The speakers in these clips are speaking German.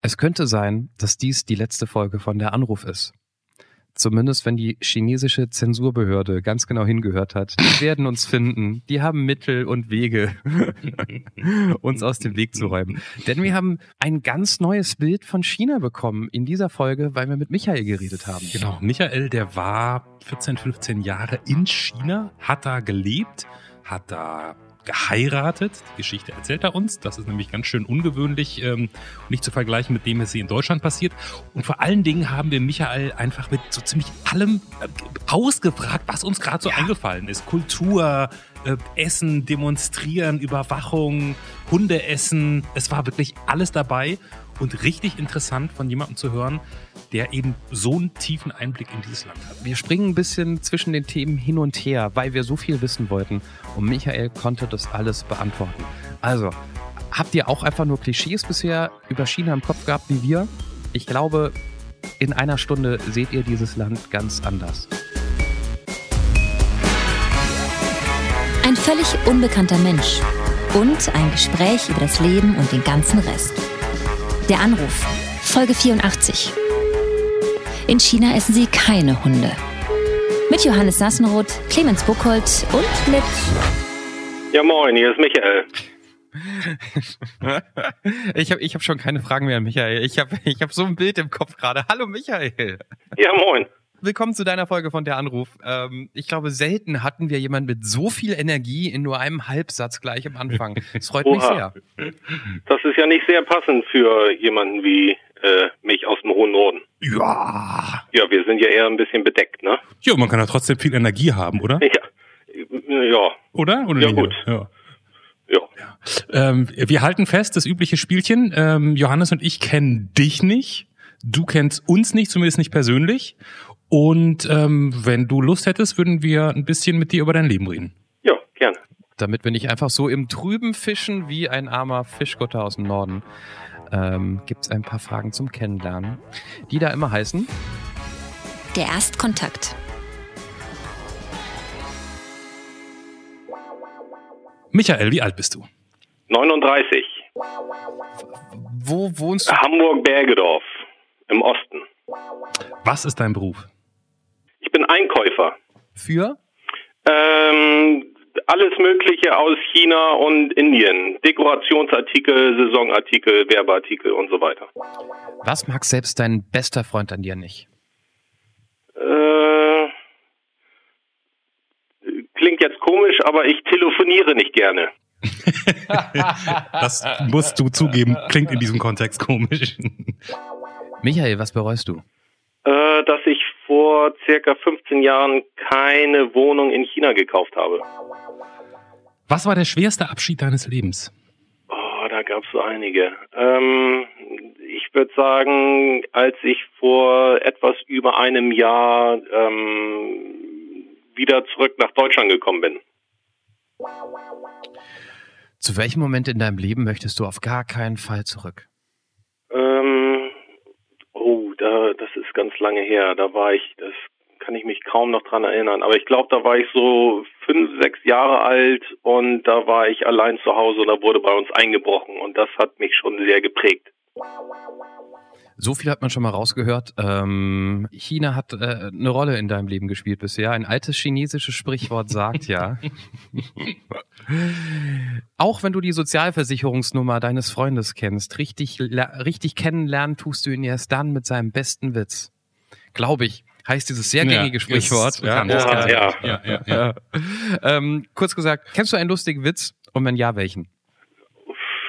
Es könnte sein, dass dies die letzte Folge von der Anruf ist. Zumindest wenn die chinesische Zensurbehörde ganz genau hingehört hat. Die werden uns finden. Die haben Mittel und Wege, uns aus dem Weg zu räumen. Denn wir haben ein ganz neues Bild von China bekommen in dieser Folge, weil wir mit Michael geredet haben. Genau, Michael, der war 14, 15 Jahre in China, hat da gelebt, hat da geheiratet. Die Geschichte erzählt er uns. Das ist nämlich ganz schön ungewöhnlich, ähm, nicht zu vergleichen mit dem, was hier in Deutschland passiert. Und vor allen Dingen haben wir Michael einfach mit so ziemlich allem äh, ausgefragt, was uns gerade so ja. eingefallen ist. Kultur, äh, Essen, Demonstrieren, Überwachung, Hundeessen. Es war wirklich alles dabei und richtig interessant von jemandem zu hören, der eben so einen tiefen Einblick in dieses Land hat. Wir springen ein bisschen zwischen den Themen hin und her, weil wir so viel wissen wollten. Und Michael konnte das alles beantworten. Also, habt ihr auch einfach nur Klischees bisher über China im Kopf gehabt wie wir? Ich glaube, in einer Stunde seht ihr dieses Land ganz anders. Ein völlig unbekannter Mensch und ein Gespräch über das Leben und den ganzen Rest. Der Anruf, Folge 84. In China essen sie keine Hunde. Mit Johannes Sassenroth, Clemens Buchholz und mit. Ja, moin, hier ist Michael. ich habe ich hab schon keine Fragen mehr, Michael. Ich habe ich hab so ein Bild im Kopf gerade. Hallo, Michael. Ja, moin. Willkommen zu deiner Folge von der Anruf. Ähm, ich glaube, selten hatten wir jemanden mit so viel Energie in nur einem Halbsatz gleich am Anfang. Das freut Oha. mich sehr. Das ist ja nicht sehr passend für jemanden wie äh, mich aus dem hohen Norden. Ja. Ja, wir sind ja eher ein bisschen bedeckt, ne? Ja, man kann ja trotzdem viel Energie haben, oder? Ja. Ja. Oder? oder ja, gut. Ja. Ja. Ähm, wir halten fest, das übliche Spielchen. Ähm, Johannes und ich kennen dich nicht. Du kennst uns nicht, zumindest nicht persönlich. Und ähm, wenn du Lust hättest, würden wir ein bisschen mit dir über dein Leben reden. Ja, gerne. Damit wir nicht einfach so im Trüben fischen wie ein armer Fischgotter aus dem Norden, ähm, gibt es ein paar Fragen zum Kennenlernen, die da immer heißen. Der Erstkontakt. Michael, wie alt bist du? 39. Wo wohnst du? Hamburg-Bergedorf im Osten. Was ist dein Beruf? Ich bin Einkäufer. Für? Ähm, alles Mögliche aus China und Indien. Dekorationsartikel, Saisonartikel, Werbeartikel und so weiter. Was mag selbst dein bester Freund an dir nicht? Äh, klingt jetzt komisch, aber ich telefoniere nicht gerne. das musst du zugeben, klingt in diesem Kontext komisch. Michael, was bereust du? Äh, dass ich vor circa 15 Jahren keine Wohnung in China gekauft habe. Was war der schwerste Abschied deines Lebens? Oh, da gab es so einige. Ähm, ich würde sagen, als ich vor etwas über einem Jahr ähm, wieder zurück nach Deutschland gekommen bin. Zu welchem Moment in deinem Leben möchtest du auf gar keinen Fall zurück? Ähm, oh, da, das ist ganz lange her. Da war ich, das kann ich mich kaum noch dran erinnern. Aber ich glaube, da war ich so fünf, sechs Jahre alt und da war ich allein zu Hause und da wurde bei uns eingebrochen und das hat mich schon sehr geprägt. So viel hat man schon mal rausgehört. Ähm, China hat äh, eine Rolle in deinem Leben gespielt bisher. Ein altes chinesisches Sprichwort sagt ja. Auch wenn du die Sozialversicherungsnummer deines Freundes kennst, richtig, richtig kennenlernen tust du ihn erst dann mit seinem besten Witz. Glaube ich heißt dieses sehr gängige ja, Sprichwort. Ja, ja, ja, ja, ja, ja. ähm, kurz gesagt, kennst du einen lustigen Witz? Und wenn ja, welchen?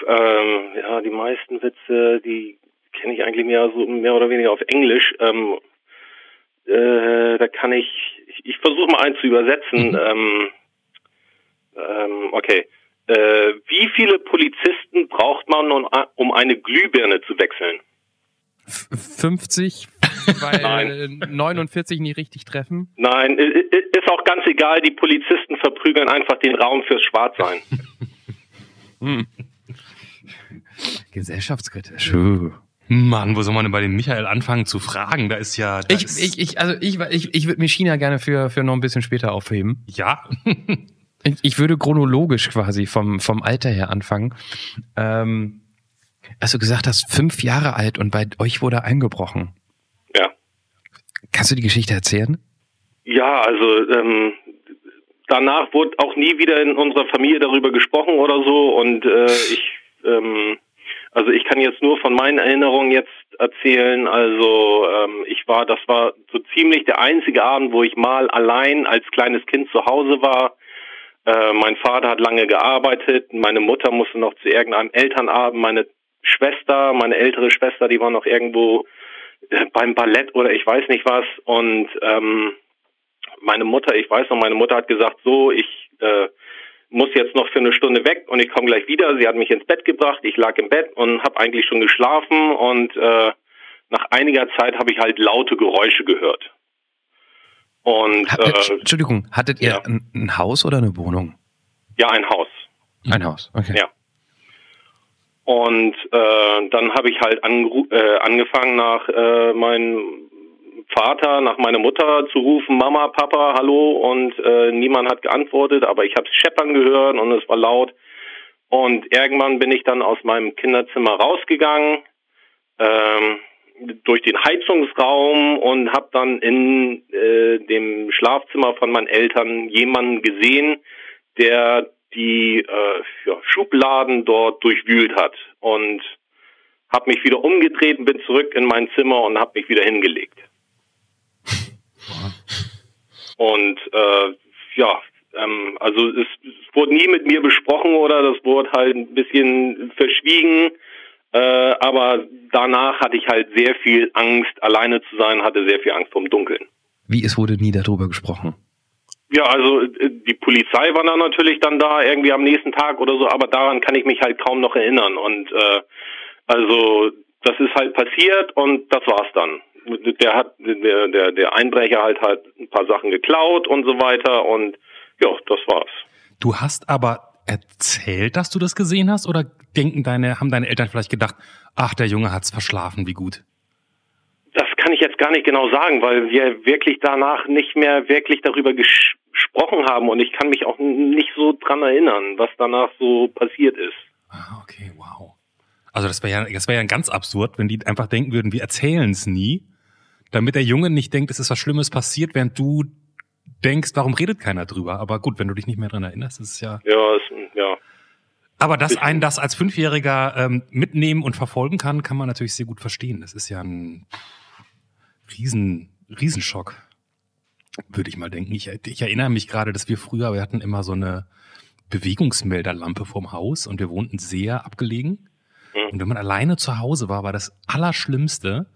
Ähm, ja, die meisten Witze, die kenne ich eigentlich mehr so mehr oder weniger auf Englisch. Ähm, äh, da kann ich, ich, ich versuche mal einen zu übersetzen. Mhm. Ähm, ähm, okay. Äh, wie viele Polizisten braucht man, um eine Glühbirne zu wechseln? 50, weil Nein. 49 nie richtig treffen? Nein, ist auch ganz egal. Die Polizisten verprügeln einfach den Raum fürs Schwarzsein. hm. Gesellschaftskritisch. Mann, wo soll man denn bei dem Michael anfangen zu fragen? Da ist ja. Ich, ich, ich, also ich, ich, ich würde mir China gerne für, für noch ein bisschen später aufheben. Ja. ich, ich würde chronologisch quasi vom, vom Alter her anfangen. Ähm, Als du gesagt hast, fünf Jahre alt und bei euch wurde eingebrochen. Ja. Kannst du die Geschichte erzählen? Ja, also ähm, danach wurde auch nie wieder in unserer Familie darüber gesprochen oder so und äh, ich ähm, also ich kann jetzt nur von meinen Erinnerungen jetzt erzählen. Also ähm, ich war, das war so ziemlich der einzige Abend, wo ich mal allein als kleines Kind zu Hause war. Äh, mein Vater hat lange gearbeitet, meine Mutter musste noch zu irgendeinem Elternabend, meine Schwester, meine ältere Schwester, die war noch irgendwo äh, beim Ballett oder ich weiß nicht was. Und ähm, meine Mutter, ich weiß noch, meine Mutter hat gesagt, so, ich äh, muss jetzt noch für eine Stunde weg und ich komme gleich wieder. Sie hat mich ins Bett gebracht, ich lag im Bett und habe eigentlich schon geschlafen und äh, nach einiger Zeit habe ich halt laute Geräusche gehört. Und Hat, äh, Entschuldigung, hattet ihr ja. ein, ein Haus oder eine Wohnung? ja, ein Haus. Ein Haus, okay. Ja. Und äh, dann habe ich halt äh, angefangen nach äh, meinem Vater, nach meiner Mutter zu rufen, Mama, Papa, hallo und äh, niemand hat geantwortet, aber ich habe es scheppern gehört und es war laut. Und irgendwann bin ich dann aus meinem Kinderzimmer rausgegangen ähm, durch den Heizungsraum und habe dann in äh, dem Schlafzimmer von meinen Eltern jemanden gesehen, der die äh, ja, Schubladen dort durchwühlt hat und habe mich wieder umgedreht und bin zurück in mein Zimmer und habe mich wieder hingelegt. Und äh, ja, ähm, also es, es wurde nie mit mir besprochen oder das wurde halt ein bisschen verschwiegen. Äh, aber danach hatte ich halt sehr viel Angst, alleine zu sein, hatte sehr viel Angst vom Dunkeln. Wie, es wurde nie darüber gesprochen? Ja, also äh, die Polizei war dann natürlich dann da irgendwie am nächsten Tag oder so, aber daran kann ich mich halt kaum noch erinnern. Und äh, also das ist halt passiert und das war's dann. Der hat der der der Einbrecher halt halt ein paar Sachen geklaut und so weiter und ja, das war's. Du hast aber erzählt, dass du das gesehen hast, oder denken deine, haben deine Eltern vielleicht gedacht, ach, der Junge hat's verschlafen, wie gut? Das kann ich jetzt gar nicht genau sagen, weil wir wirklich danach nicht mehr wirklich darüber ges gesprochen haben und ich kann mich auch nicht so dran erinnern, was danach so passiert ist. Ah, okay, wow. Also das wäre ja, das wäre ja ganz absurd, wenn die einfach denken würden, wir erzählen es nie, damit der Junge nicht denkt, es ist was Schlimmes passiert, während du denkst, warum redet keiner drüber? Aber gut, wenn du dich nicht mehr dran erinnerst, ist es ja. Ja, es, ja. Aber dass einen das als Fünfjähriger ähm, mitnehmen und verfolgen kann, kann man natürlich sehr gut verstehen. Das ist ja ein riesen, Riesenschock, würde ich mal denken. Ich, ich erinnere mich gerade, dass wir früher, wir hatten immer so eine Bewegungsmelderlampe vorm Haus und wir wohnten sehr abgelegen. Mhm. Und wenn man alleine zu Hause war, war das Allerschlimmste,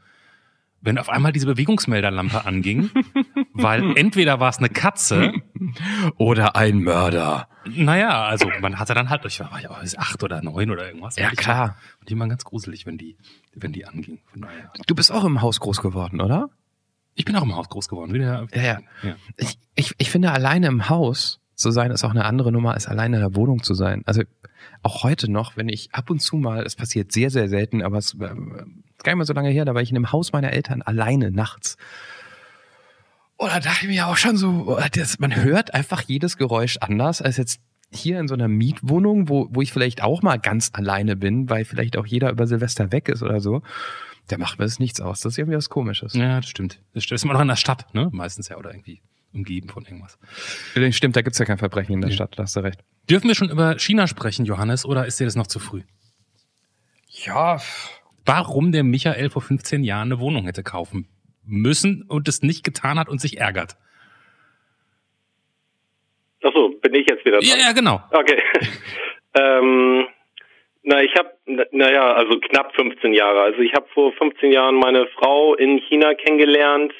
wenn auf einmal diese Bewegungsmelderlampe anging, weil entweder war es eine Katze Oder ein Mörder. naja, also man hatte dann halt, ich war ja acht oder neun oder irgendwas. Ja, klar. War, und die waren ganz gruselig, wenn die, wenn die anging. Daher. Du bist auch im Haus groß geworden, oder? Ich bin auch im Haus groß geworden. Wieder, Ja, ja. ja. Ich, ich, ich finde, alleine im Haus zu sein, ist auch eine andere Nummer, als alleine in der Wohnung zu sein. Also auch heute noch, wenn ich ab und zu mal, es passiert sehr, sehr selten, aber es äh, ist gar nicht mal so lange her, da war ich in dem Haus meiner Eltern alleine nachts. Und da dachte ich mir auch schon so, oh, das, man hört einfach jedes Geräusch anders als jetzt hier in so einer Mietwohnung, wo, wo ich vielleicht auch mal ganz alleine bin, weil vielleicht auch jeder über Silvester weg ist oder so. Da macht mir das nichts aus. Das ist irgendwie was Komisches. ja, das stimmt. Das stimmt. ist immer noch in der Stadt, ne? Meistens ja, oder irgendwie umgeben von irgendwas. Stimmt, da gibt's ja kein Verbrechen in der Ja. Stadt, da hast du recht. Dürfen wir schon über China sprechen, Johannes, oder ist dir das noch zu früh? Ja, Warum der Michael vor 15 Jahren eine Wohnung hätte kaufen müssen und es nicht getan hat und sich ärgert? Achso, bin ich jetzt wieder dran? Ja, ja, genau. Okay. ähm, na, ich habe, naja, also knapp 15 Jahre. Also ich habe vor 15 Jahren meine Frau in China kennengelernt.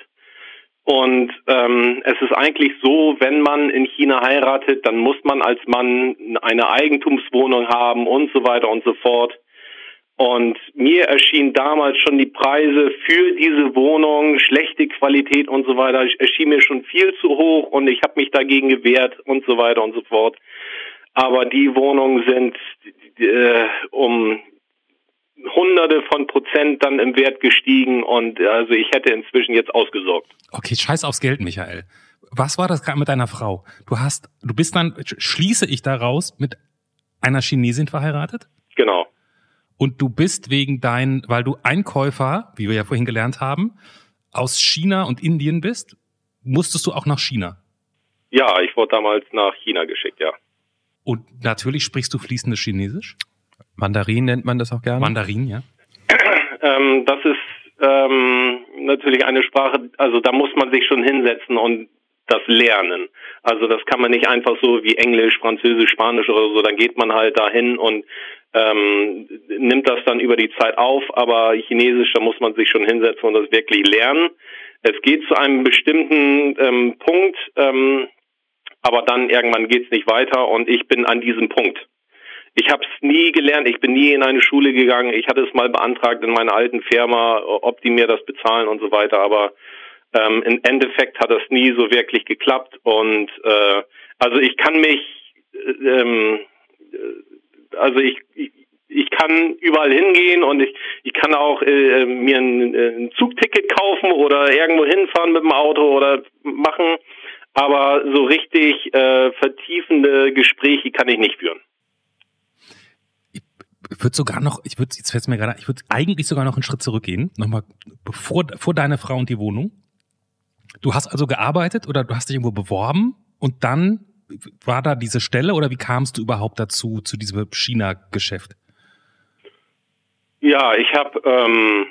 Und ähm, es ist eigentlich so, wenn man in China heiratet, dann muss man als Mann eine Eigentumswohnung haben und so weiter und so fort. Und mir erschienen damals schon die Preise für diese Wohnung, schlechte Qualität und so weiter, erschien mir schon viel zu hoch und ich habe mich dagegen gewehrt und so weiter und so fort. Aber die Wohnungen sind äh, um Hunderte von Prozent dann im Wert gestiegen und also ich hätte inzwischen jetzt ausgesorgt. Okay, scheiß aufs Geld, Michael. Was war das gerade mit deiner Frau? Du hast, du bist dann, sch- schließe ich daraus, mit einer Chinesin verheiratet? Und du bist wegen dein, weil du Einkäufer, wie wir ja vorhin gelernt haben, aus China und Indien bist, musstest du auch nach China. Ja, ich wurde damals nach China geschickt, ja. Und natürlich sprichst du fließendes Chinesisch? Mandarin nennt man das auch gerne. Mandarin, ja. Ähm, das ist ähm, natürlich eine Sprache, also da muss man sich schon hinsetzen und das lernen. Also das kann man nicht einfach so wie Englisch, Französisch, Spanisch oder so, dann geht man halt dahin und ähm, nimmt das dann über die Zeit auf, aber Chinesisch, da muss man sich schon hinsetzen und das wirklich lernen. Es geht zu einem bestimmten ähm, Punkt, ähm, aber dann irgendwann geht's nicht weiter und ich bin an diesem Punkt. Ich habe es nie gelernt, ich bin nie in eine Schule gegangen, ich hatte es mal beantragt in meiner alten Firma, ob die mir das bezahlen und so weiter, aber ähm, im Endeffekt hat das nie so wirklich geklappt und äh, also ich kann mich äh, ähm, also ich, ich ich kann überall hingehen und ich, ich kann auch äh, mir ein, ein Zugticket kaufen oder irgendwo hinfahren mit dem Auto oder machen, aber so richtig äh, vertiefende Gespräche kann ich nicht führen. Ich würde sogar noch, ich würde, jetzt fällt mir gerade, ich würde eigentlich sogar noch einen Schritt zurückgehen, nochmal bevor vor deine Frau und die Wohnung. Du hast also gearbeitet oder du hast dich irgendwo beworben und dann war da diese Stelle oder wie kamst du überhaupt dazu, zu diesem China-Geschäft? Ja, ich habe ähm,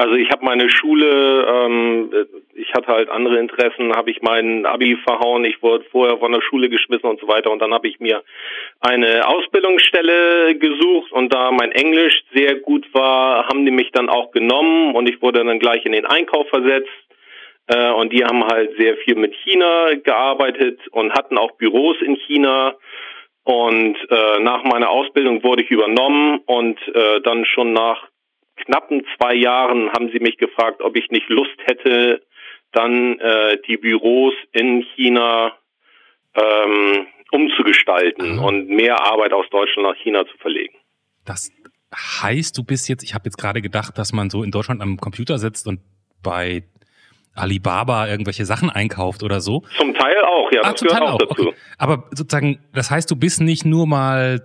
also ich habe meine Schule, ähm, ich hatte halt andere Interessen, habe ich mein Abi verhauen, ich wurde vorher von der Schule geschmissen und so weiter und dann habe ich mir eine Ausbildungsstelle gesucht und da mein Englisch sehr gut war, haben die mich dann auch genommen und ich wurde dann gleich in den Einkauf versetzt äh, und die haben halt sehr viel mit China gearbeitet und hatten auch Büros in China. Und äh, nach meiner Ausbildung wurde ich übernommen und äh, dann schon nach knappen zwei Jahren haben sie mich gefragt, ob ich nicht Lust hätte, dann äh, die Büros in China ähm, umzugestalten mhm. und mehr Arbeit aus Deutschland nach China zu verlegen. Das heißt, du bist jetzt, ich habe jetzt gerade gedacht, dass man so in Deutschland am Computer sitzt und bei Alibaba irgendwelche Sachen einkauft oder so. Zum Teil auch, ja, ah, das gehört auch, auch dazu. Okay. Aber sozusagen, das heißt, du bist nicht nur mal,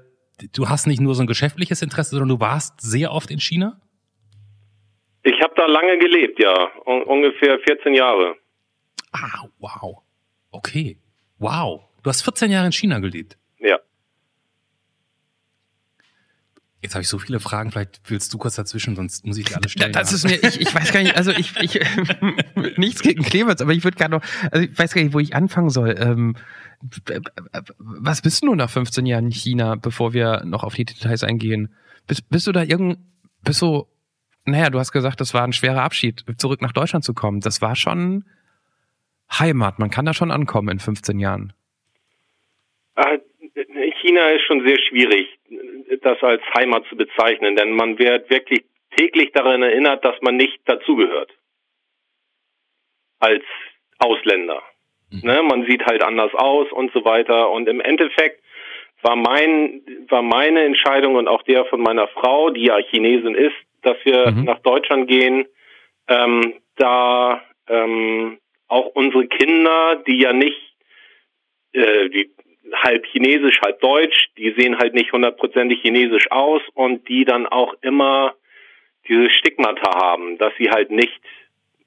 du hast nicht nur so ein geschäftliches Interesse, sondern du warst sehr oft in China? Ich habe da lange gelebt, ja, Un ungefähr 14 Jahre. Ah, wow. Okay. Wow. Du hast 14 Jahre in China gelebt. Ja. Jetzt habe ich so viele Fragen, vielleicht willst du kurz dazwischen, sonst muss ich die alle stellen. Das ist mir, ich, ich weiß gar nicht, also ich, ich nichts gegen Clemens, aber ich würde gerne noch, also ich weiß gar nicht, wo ich anfangen soll. Ähm, was bist du nach 15 Jahren in China, bevor wir noch auf die Details eingehen? Bist, bist du da irgend, bist du, naja, du hast gesagt, das war ein schwerer Abschied, zurück nach Deutschland zu kommen. Das war schon Heimat. Man kann da schon ankommen in 15 Jahren. Äh, China ist schon sehr schwierig das als Heimat zu bezeichnen, denn man wird wirklich täglich daran erinnert, dass man nicht dazugehört. Als Ausländer. Mhm. Ne, man sieht halt anders aus und so weiter. Und im Endeffekt war mein, war meine Entscheidung und auch der von meiner Frau, die ja Chinesin ist, dass wir mhm. nach Deutschland gehen, ähm, da ähm, auch unsere Kinder, die ja nicht, äh, die halb chinesisch, halb deutsch, die sehen halt nicht hundertprozentig chinesisch aus und die dann auch immer dieses Stigmata haben, dass sie halt nicht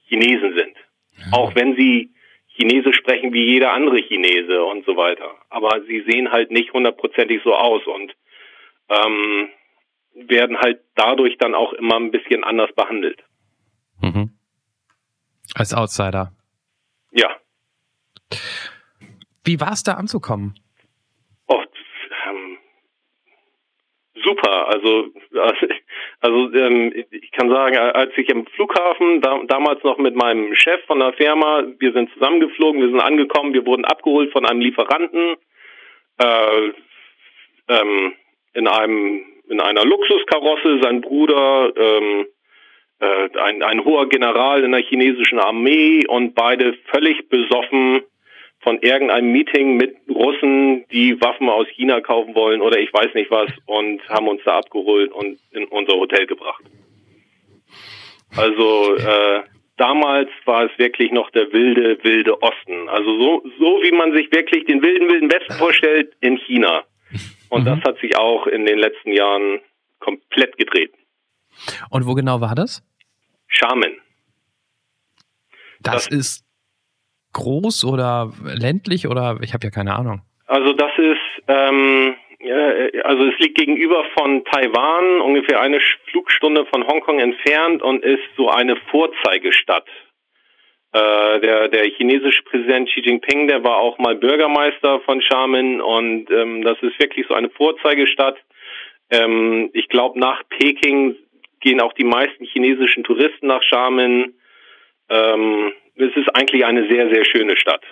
Chinesen sind. Ja. Auch wenn sie Chinesisch sprechen wie jeder andere Chinese und so weiter. Aber sie sehen halt nicht hundertprozentig so aus und ähm, werden halt dadurch dann auch immer ein bisschen anders behandelt. Mhm. Als Outsider. Ja. Wie war es da anzukommen? Super. Also, also ähm, ich kann sagen, als ich im Flughafen da, damals noch mit meinem Chef von der Firma, wir sind zusammengeflogen, wir sind angekommen, wir wurden abgeholt von einem Lieferanten äh, ähm, in einem in einer Luxuskarosse. Sein Bruder ähm, äh, ein, ein hoher General in der chinesischen Armee und beide völlig besoffen von irgendeinem Meeting mit Russen, die Waffen aus China kaufen wollen oder ich weiß nicht was und haben uns da abgeholt und in unser Hotel gebracht. Also äh, damals war es wirklich noch der wilde, wilde Osten. Also so, so wie man sich wirklich den wilden, wilden Westen vorstellt in China. Und mhm. das hat sich auch in den letzten Jahren komplett gedreht. Und wo genau war das? Charmen. Das, Das- ist groß oder ländlich oder ich habe ja keine Ahnung. Also das ist, ähm, ja, äh, also es liegt gegenüber von Taiwan, ungefähr eine Flugstunde von Hongkong entfernt und ist so eine Vorzeigestadt. Äh, der, der chinesische Präsident Xi Jinping, der war auch mal Bürgermeister von Xiamen und ähm, das ist wirklich so eine Vorzeigestadt. Ähm, ich glaube, nach Peking gehen auch die meisten chinesischen Touristen nach Xiamen. Ähm, es ist eigentlich eine sehr, sehr schöne Stadt.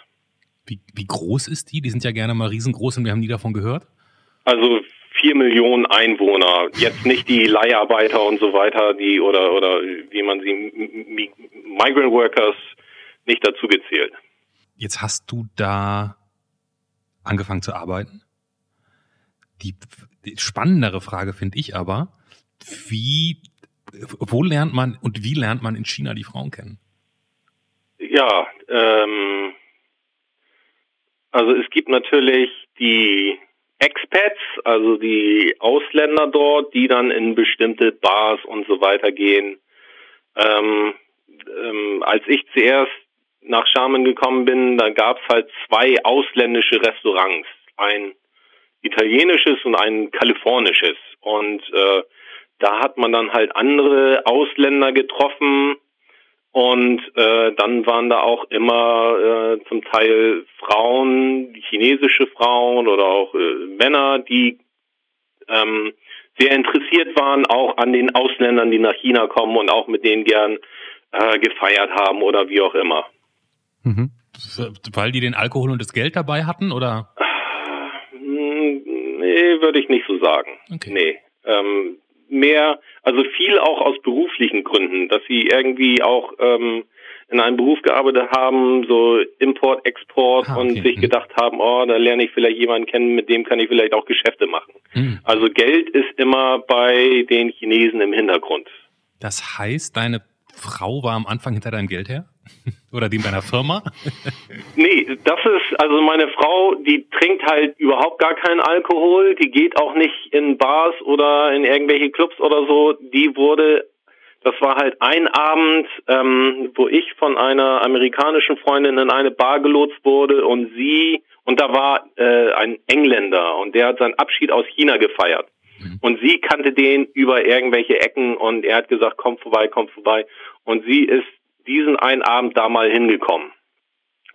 Wie, wie groß ist die? Die sind ja gerne mal riesengroß und wir haben nie davon gehört. Also vier Millionen Einwohner, jetzt nicht die Leiharbeiter und so weiter, die oder oder wie man sie Migrant Workers nicht dazu gezählt. Jetzt hast du da angefangen zu arbeiten. Die, die spannendere Frage finde ich aber, wie, wo lernt man und wie lernt man in China die Frauen kennen? Ja, ähm, also es gibt natürlich die Expats, also die Ausländer dort, die dann in bestimmte Bars und so weiter gehen. Ähm, ähm, als ich zuerst nach Xiamen gekommen bin, da gab es halt zwei ausländische Restaurants, ein italienisches und ein kalifornisches. Und äh, da hat man dann halt andere Ausländer getroffen, und äh, dann waren da auch immer äh, zum Teil Frauen, chinesische Frauen oder auch äh, Männer, die ähm, sehr interessiert waren, auch an den Ausländern, die nach China kommen und auch mit denen gern äh, gefeiert haben oder wie auch immer. Mhm. Weil die den Alkohol und das Geld dabei hatten oder? Hm, Nee, würde ich nicht so sagen. Okay. Nee. Ähm, mehr, also viel auch aus beruflichen Gründen, dass sie irgendwie auch ähm, in einem Beruf gearbeitet haben, so Import, Export Ah, und okay. sich Mhm. gedacht haben, oh, da lerne ich vielleicht jemanden kennen, mit dem kann ich vielleicht auch Geschäfte machen. Hm. Also Geld ist immer bei den Chinesen im Hintergrund. Das heißt, deine Frau war am Anfang hinter deinem Geld her? Oder dem deiner Firma? Nee, das ist, also meine Frau, die trinkt halt überhaupt gar keinen Alkohol, die geht auch nicht in Bars oder in irgendwelche Clubs oder so. Die wurde, das war halt ein Abend, ähm, wo ich von einer amerikanischen Freundin in eine Bar gelotst wurde und sie, und da war äh, ein Engländer und der hat seinen Abschied aus China gefeiert. Und sie kannte den über irgendwelche Ecken und er hat gesagt, komm vorbei, komm vorbei. Und sie ist diesen einen Abend da mal hingekommen.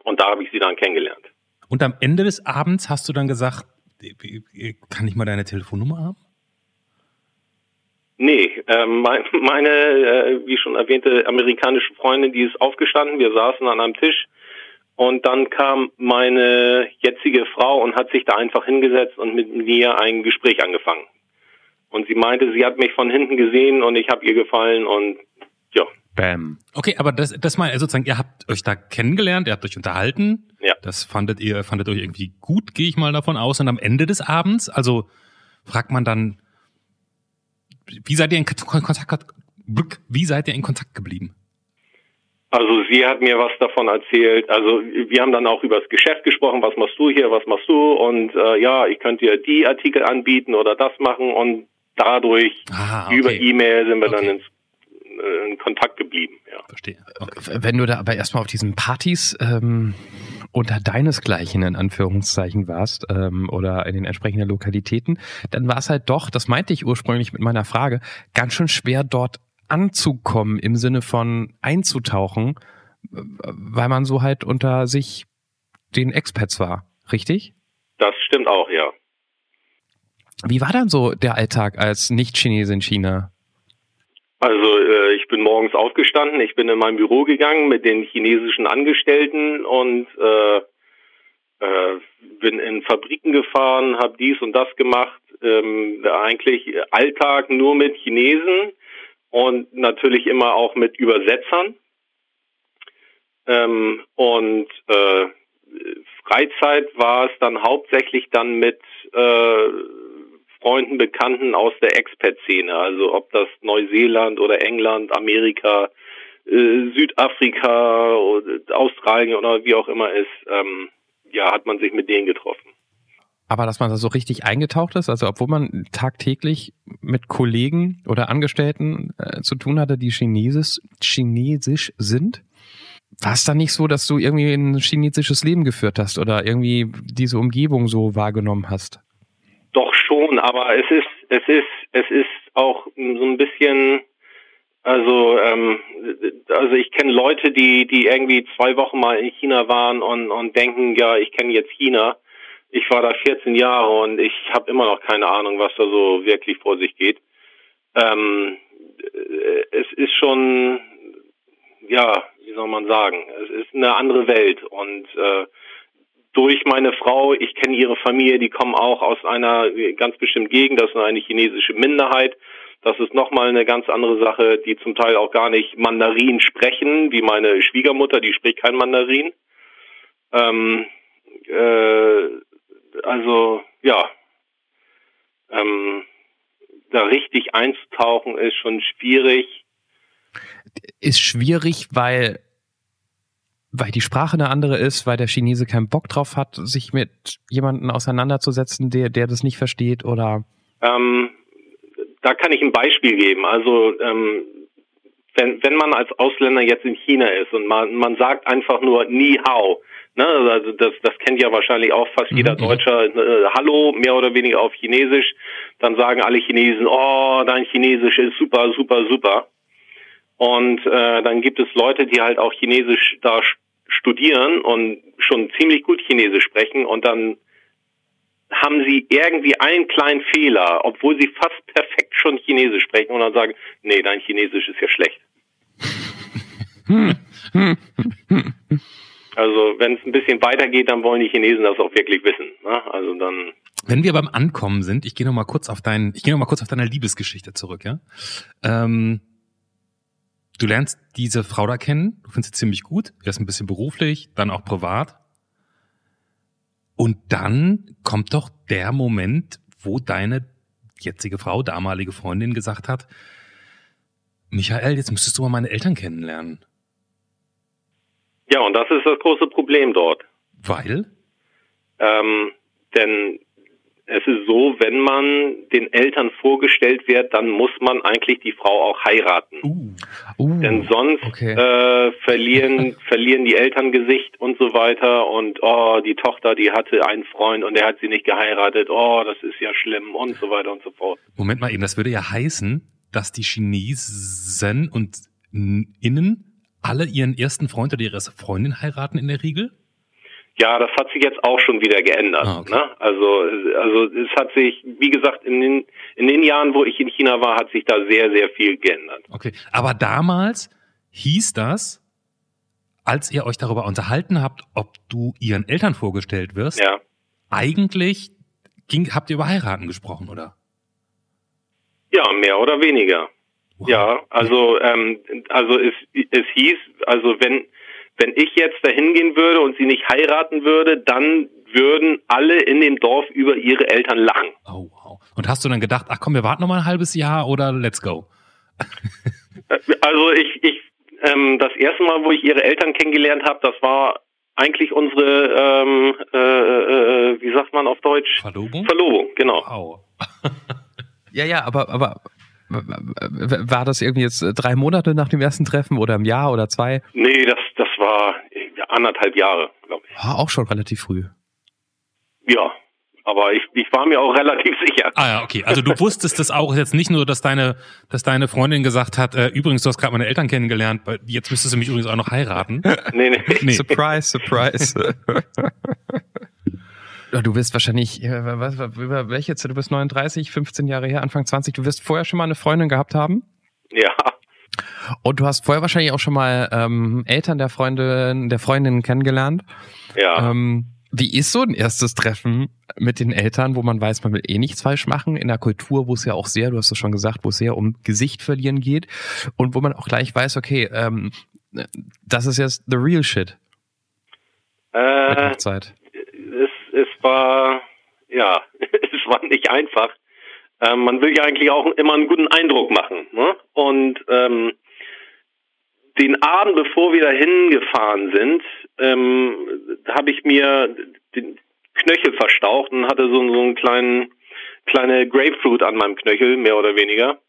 Und da habe ich sie dann kennengelernt. Und am Ende des Abends hast du dann gesagt, kann ich mal deine Telefonnummer haben? Nee, äh, mein, meine, äh, wie schon erwähnte, amerikanische Freundin, die ist aufgestanden. Wir saßen an einem Tisch und dann kam meine jetzige Frau und hat sich da einfach hingesetzt und mit mir ein Gespräch angefangen. Und sie meinte, sie hat mich von hinten gesehen und ich habe ihr gefallen und ja, Bam. Okay, aber das, das mal sozusagen, ihr habt euch da kennengelernt, ihr habt euch unterhalten. Ja. Das fandet ihr, fandet euch irgendwie gut, gehe ich mal davon aus. Und am Ende des Abends, also fragt man dann, wie seid ihr in Kon- Kontakt, wie seid ihr in Kontakt geblieben? Also sie hat mir was davon erzählt. Also wir haben dann auch über das Geschäft gesprochen. Was machst du hier? Was machst du? Und äh, ja, ich könnte dir die Artikel anbieten oder das machen. Und dadurch Ah, über E-Mail sind wir dann Okay. ins, äh, in Kontakt geblieben. Ja. Verstehe. Okay. Wenn du da aber erstmal auf diesen Partys ähm, unter deinesgleichen in Anführungszeichen warst ähm, oder in den entsprechenden Lokalitäten, dann war es halt doch, das meinte ich ursprünglich mit meiner Frage, ganz schön schwer dort anzukommen im Sinne von einzutauchen, äh, weil man so halt unter sich den Expats war, richtig? Das stimmt auch, ja. Wie war dann so der Alltag als Nicht-Chinese in China? Also äh, ich bin morgens aufgestanden, ich bin in mein Büro gegangen mit den chinesischen Angestellten und äh, äh, bin in Fabriken gefahren, habe dies und das gemacht. Ähm, eigentlich Alltag nur mit Chinesen und natürlich immer auch mit Übersetzern. Ähm, und äh, Freizeit war es dann hauptsächlich dann mit äh, Freunden, Bekannten aus der Expat-Szene, also ob das Neuseeland oder England, Amerika, äh, Südafrika, oder Australien oder wie auch immer ist, ähm, ja, hat man sich mit denen getroffen. Aber dass man da so richtig eingetaucht ist, also obwohl man tagtäglich mit Kollegen oder Angestellten äh, zu tun hatte, die Chinesisch, Chinesisch sind, war es dann nicht so, dass du irgendwie ein chinesisches Leben geführt hast oder irgendwie diese Umgebung so wahrgenommen hast? Doch schon, aber es ist, es ist, es ist auch so ein bisschen, also, ähm, also ich kenne Leute, die, die irgendwie zwei Wochen mal in China waren und, und denken, ja, ich kenne jetzt China. Ich war da 14 Jahre und ich habe immer noch keine Ahnung, was da so wirklich vor sich geht. Ähm, es ist schon, ja, wie soll man sagen, es ist eine andere Welt und äh, durch meine Frau, ich kenne ihre Familie, die kommen auch aus einer ganz bestimmten Gegend, das ist eine chinesische Minderheit. Das ist nochmal eine ganz andere Sache, die zum Teil auch gar nicht Mandarin sprechen, wie meine Schwiegermutter, die spricht kein Mandarin. Ähm, äh, also ja, ähm, da richtig einzutauchen ist schon schwierig. Ist schwierig, weil weil die Sprache eine andere ist, weil der Chinese keinen Bock drauf hat, sich mit jemandem auseinanderzusetzen, der, der das nicht versteht oder? Ähm, da kann ich ein Beispiel geben. Also ähm, wenn, wenn man als Ausländer jetzt in China ist und man, man sagt einfach nur Ni Hao, ne, also das, das kennt ja wahrscheinlich auch fast jeder mhm. Deutscher, äh, Hallo, mehr oder weniger auf Chinesisch, dann sagen alle Chinesen, oh, dein Chinesisch ist super, super, super. Und äh, dann gibt es Leute, die halt auch Chinesisch da studieren und schon ziemlich gut Chinesisch sprechen und dann haben sie irgendwie einen kleinen Fehler, obwohl sie fast perfekt schon Chinesisch sprechen und dann sagen, nee, dein Chinesisch ist ja schlecht. also wenn es ein bisschen weitergeht, dann wollen die Chinesen das auch wirklich wissen. Ne? Also dann. Wenn wir beim Ankommen sind, ich gehe noch mal kurz auf dein, ich gehe noch mal kurz auf deine Liebesgeschichte zurück, ja. Ähm, du lernst diese Frau da kennen, du findest sie ziemlich gut, erst ein bisschen beruflich, dann auch privat. Und dann kommt doch der Moment, wo deine jetzige Frau, damalige Freundin gesagt hat, Michael, jetzt müsstest du mal meine Eltern kennenlernen. Ja, und das ist das große Problem dort. Weil? Ähm, denn es ist so, wenn man den Eltern vorgestellt wird, dann muss man eigentlich die Frau auch heiraten. Uh. Uh, Denn sonst okay. äh, verlieren, verlieren die Eltern Gesicht und so weiter und oh, die Tochter, die hatte einen Freund und der hat sie nicht geheiratet, oh, das ist ja schlimm und so weiter und so fort. Moment mal eben, das würde ja heißen, dass die Chinesen und Innen alle ihren ersten Freund oder ihre Freundin heiraten in der Regel? Ja, das hat sich jetzt auch schon wieder geändert. Ah, okay. ne? Also, also es hat sich, wie gesagt, in den, in den Jahren, wo ich in China war, hat sich da sehr, sehr viel geändert. Okay, aber damals hieß das, als ihr euch darüber unterhalten habt, ob du ihren Eltern vorgestellt wirst, ja. eigentlich ging, habt ihr über heiraten gesprochen, oder? Ja, mehr oder weniger. Wow. Ja, also ähm, also es es hieß, also wenn wenn ich jetzt dahin gehen würde und sie nicht heiraten würde, dann würden alle in dem Dorf über ihre Eltern lachen. Oh, wow. Und hast du dann gedacht, ach komm, wir warten noch mal ein halbes Jahr oder let's go? also ich, ich ähm, das erste Mal, wo ich ihre Eltern kennengelernt habe, das war eigentlich unsere, ähm, äh, äh, äh wie sagt man auf Deutsch? Verlobung? Verlobung, genau. Wow. ja, ja, aber, aber war das irgendwie jetzt äh, drei Monate nach dem ersten Treffen oder ein Jahr oder zwei? Nee, das, das war anderthalb Jahre, glaube ich. War auch schon relativ früh. Ja, aber ich, ich war mir auch relativ sicher. Ah ja, okay. Also du wusstest das auch jetzt nicht nur, dass deine, dass deine Freundin gesagt hat, äh, übrigens, du hast gerade meine Eltern kennengelernt, jetzt müsstest du mich übrigens auch noch heiraten. nee, nee. nee. Surprise, surprise. Du wirst wahrscheinlich, was, über welche Zeit? Du bist 39, 15 Jahre her, Anfang 20. Du wirst vorher schon mal eine Freundin gehabt haben? Ja. Und du hast vorher wahrscheinlich auch schon mal ähm, Eltern der Freundin, der Freundin kennengelernt. Ja. Ähm, wie ist so ein erstes Treffen mit den Eltern, wo man weiß, man will eh nichts falsch machen, in der Kultur, wo es ja auch sehr, du hast es schon gesagt, wo es sehr um Gesicht verlieren geht und wo man auch gleich weiß, okay, ähm, das ist jetzt the real shit. Äh, Zeit. Es, es war, ja, es war nicht einfach. Ähm, man will ja eigentlich auch immer einen guten Eindruck machen. Ne? Und ähm, den Abend, bevor wir dahin gefahren sind, ähm, habe ich mir den Knöchel verstaucht und hatte so, so einen kleinen, kleine Grapefruit an meinem Knöchel, mehr oder weniger.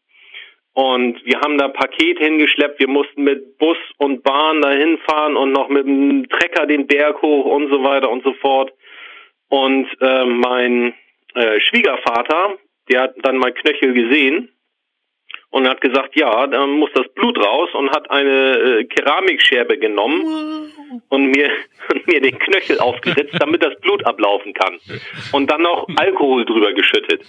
Und wir haben da Paket hingeschleppt. Wir mussten mit Bus und Bahn dahin fahren und noch mit dem Trecker den Berg hoch und so weiter und so fort. Und äh, mein äh, Schwiegervater, der hat dann mein Knöchel gesehen und hat gesagt, ja, da muss das Blut raus und hat eine äh, Keramikscherbe genommen und mir, mir den Knöchel aufgeritzt, damit das Blut ablaufen kann. Und dann noch Alkohol drüber geschüttet.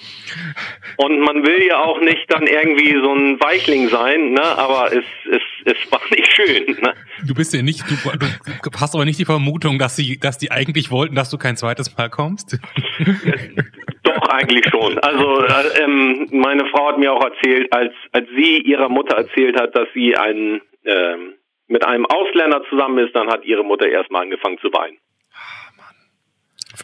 Und man will ja auch nicht dann irgendwie so ein Weichling sein, ne? aber es, es, es war nicht schön. Ne? Du bist ja nicht, du, du hast aber nicht die Vermutung, dass sie, dass die eigentlich wollten, dass du kein zweites Mal kommst? Eigentlich schon. Also äh, ähm, meine Frau hat mir auch erzählt, als, als sie ihrer Mutter erzählt hat, dass sie einen ähm, mit einem Ausländer zusammen ist, dann hat ihre Mutter erstmal angefangen zu weinen.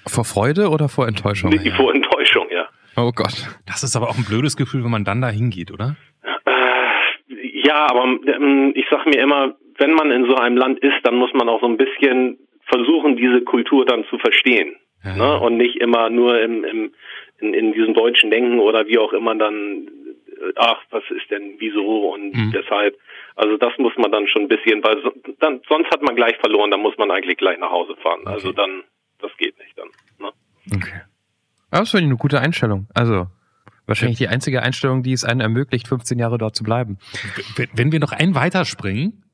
Vor Freude oder vor Enttäuschung? Die, vor Enttäuschung, ja. Oh Gott. Das ist aber auch ein blödes Gefühl, wenn man dann da hingeht, oder? Äh, ja, aber ähm, ich sag mir immer, wenn man in so einem Land ist, dann muss man auch so ein bisschen versuchen, diese Kultur dann zu verstehen. Ja. Ne? Und nicht immer nur im, im, in, in diesem deutschen Denken oder wie auch immer dann, äh, ach, was ist denn, wieso und mhm. deshalb. Also das muss man dann schon ein bisschen, weil so, dann, sonst hat man gleich verloren, dann muss man eigentlich gleich nach Hause fahren. Also okay. Also dann, das geht nicht dann. Ne? Okay. Aber das finde ich eine gute Einstellung. Also wahrscheinlich die einzige Einstellung, die es einem ermöglicht, 15 Jahre dort zu bleiben. Wenn wir noch ein weiterspringen,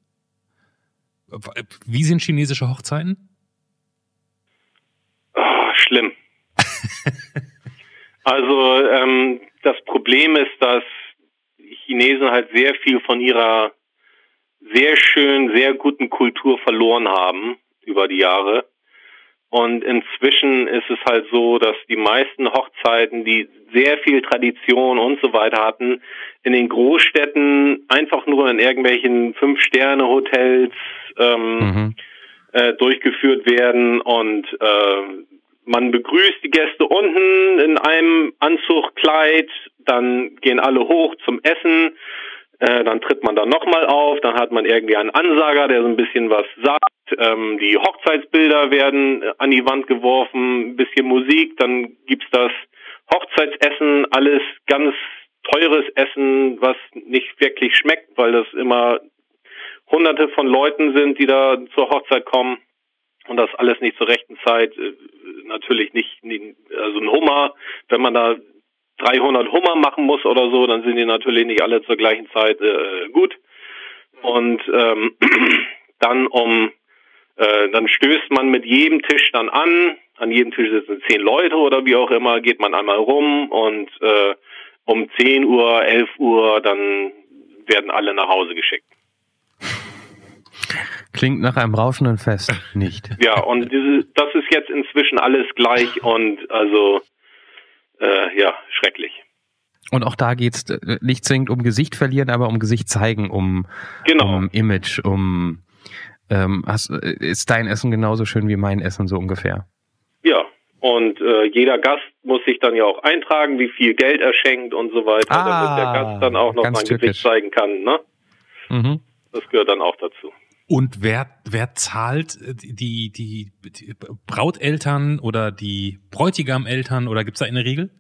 wie sind chinesische Hochzeiten? Oh, schlimm. also ähm, das Problem ist, dass Chinesen halt sehr viel von ihrer sehr schön, sehr guten Kultur verloren haben über die Jahre. Und inzwischen ist es halt so, dass die meisten Hochzeiten, die sehr viel Tradition und so weiter hatten, in den Großstädten einfach nur in irgendwelchen Fünf-Sterne-Hotels ähm, mhm. äh, durchgeführt werden und äh, man begrüßt die Gäste unten in einem Anzugkleid, dann gehen alle hoch zum Essen äh, dann tritt man da nochmal auf, dann hat man irgendwie einen Ansager, der so ein bisschen was sagt. Ähm, die Hochzeitsbilder werden äh, an die Wand geworfen, ein bisschen Musik, dann gibt's das Hochzeitsessen, alles ganz teures Essen, was nicht wirklich schmeckt, weil das immer hunderte von Leuten sind, die da zur Hochzeit kommen und das alles nicht zur rechten Zeit. Äh, natürlich nicht, also ein Hummer, wenn man da 300 Hummer machen muss oder so, dann sind die natürlich nicht alle zur gleichen Zeit äh, gut. Und ähm, dann um äh, dann stößt man mit jedem Tisch dann an. An jedem Tisch sitzen zehn Leute oder wie auch immer, geht man einmal rum und äh, um 10 Uhr, 11 Uhr, dann werden alle nach Hause geschickt. Klingt nach einem rauschenden Fest, nicht? Ja, und diese, das ist jetzt inzwischen alles gleich und also äh, ja, schrecklich. Und auch da geht's äh, nicht zwingend um Gesicht verlieren, aber um Gesicht zeigen, um, genau. um Image, um ähm, hast, äh, ist dein Essen genauso schön wie mein Essen so ungefähr? Ja, und äh, jeder Gast muss sich dann ja auch eintragen, wie viel Geld er schenkt und so weiter, ah, damit der Gast dann auch noch sein. Gesicht zeigen kann. Ne? Mhm. Das gehört dann auch dazu. Und wer, wer zahlt äh, die, die, die Brauteltern oder die Bräutigameltern oder gibt's da eine Regel?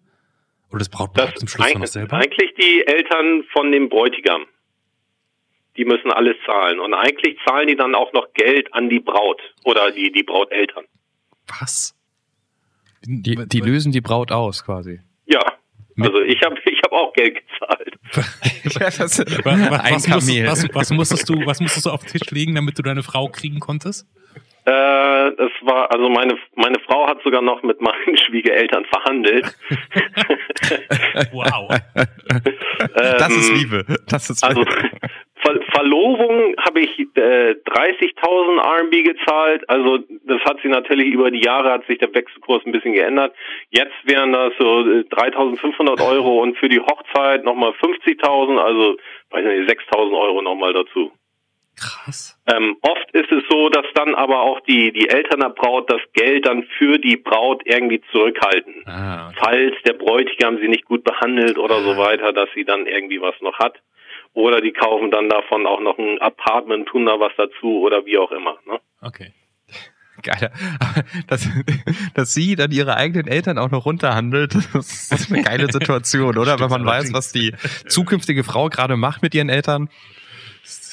Oder das Brautpaar zum Schluss noch selber? Eigentlich die Eltern von dem Bräutigam. Die müssen alles zahlen. Und eigentlich zahlen die dann auch noch Geld an die Braut oder die, die Brauteltern. Was? Die, die lösen die Braut aus quasi. Ja. Also ich habe ich hab auch Geld gezahlt. was, was, musstest, was, was, musstest du, was musstest du auf den Tisch legen, damit du deine Frau kriegen konntest? Äh, es war, also meine, meine Frau hat sogar noch mit meinen Schwiegereltern verhandelt. wow. das ist ähm, Liebe. Das ist also Verlobung habe ich äh, 30.000 RMB gezahlt. Also das hat sich natürlich über die Jahre hat sich der Wechselkurs ein bisschen geändert. Jetzt wären das so 3.500 äh, Euro und für die Hochzeit nochmal 50.000, also weiß nicht 6.000 Euro nochmal dazu. Krass. Ähm, oft ist es so, dass dann aber auch die, die Eltern der Braut das Geld dann für die Braut irgendwie zurückhalten. Ah, okay. Falls der Bräutigam sie nicht gut behandelt oder ah. so weiter, dass sie dann irgendwie was noch hat. Oder die kaufen dann davon auch noch ein Apartment, tun da was dazu oder wie auch immer. Ne? Okay. geil. Dass, dass sie dann ihre eigenen Eltern auch noch runterhandelt, das ist eine geile Situation, oder? Wenn man weiß, was die zukünftige Frau gerade macht mit ihren Eltern.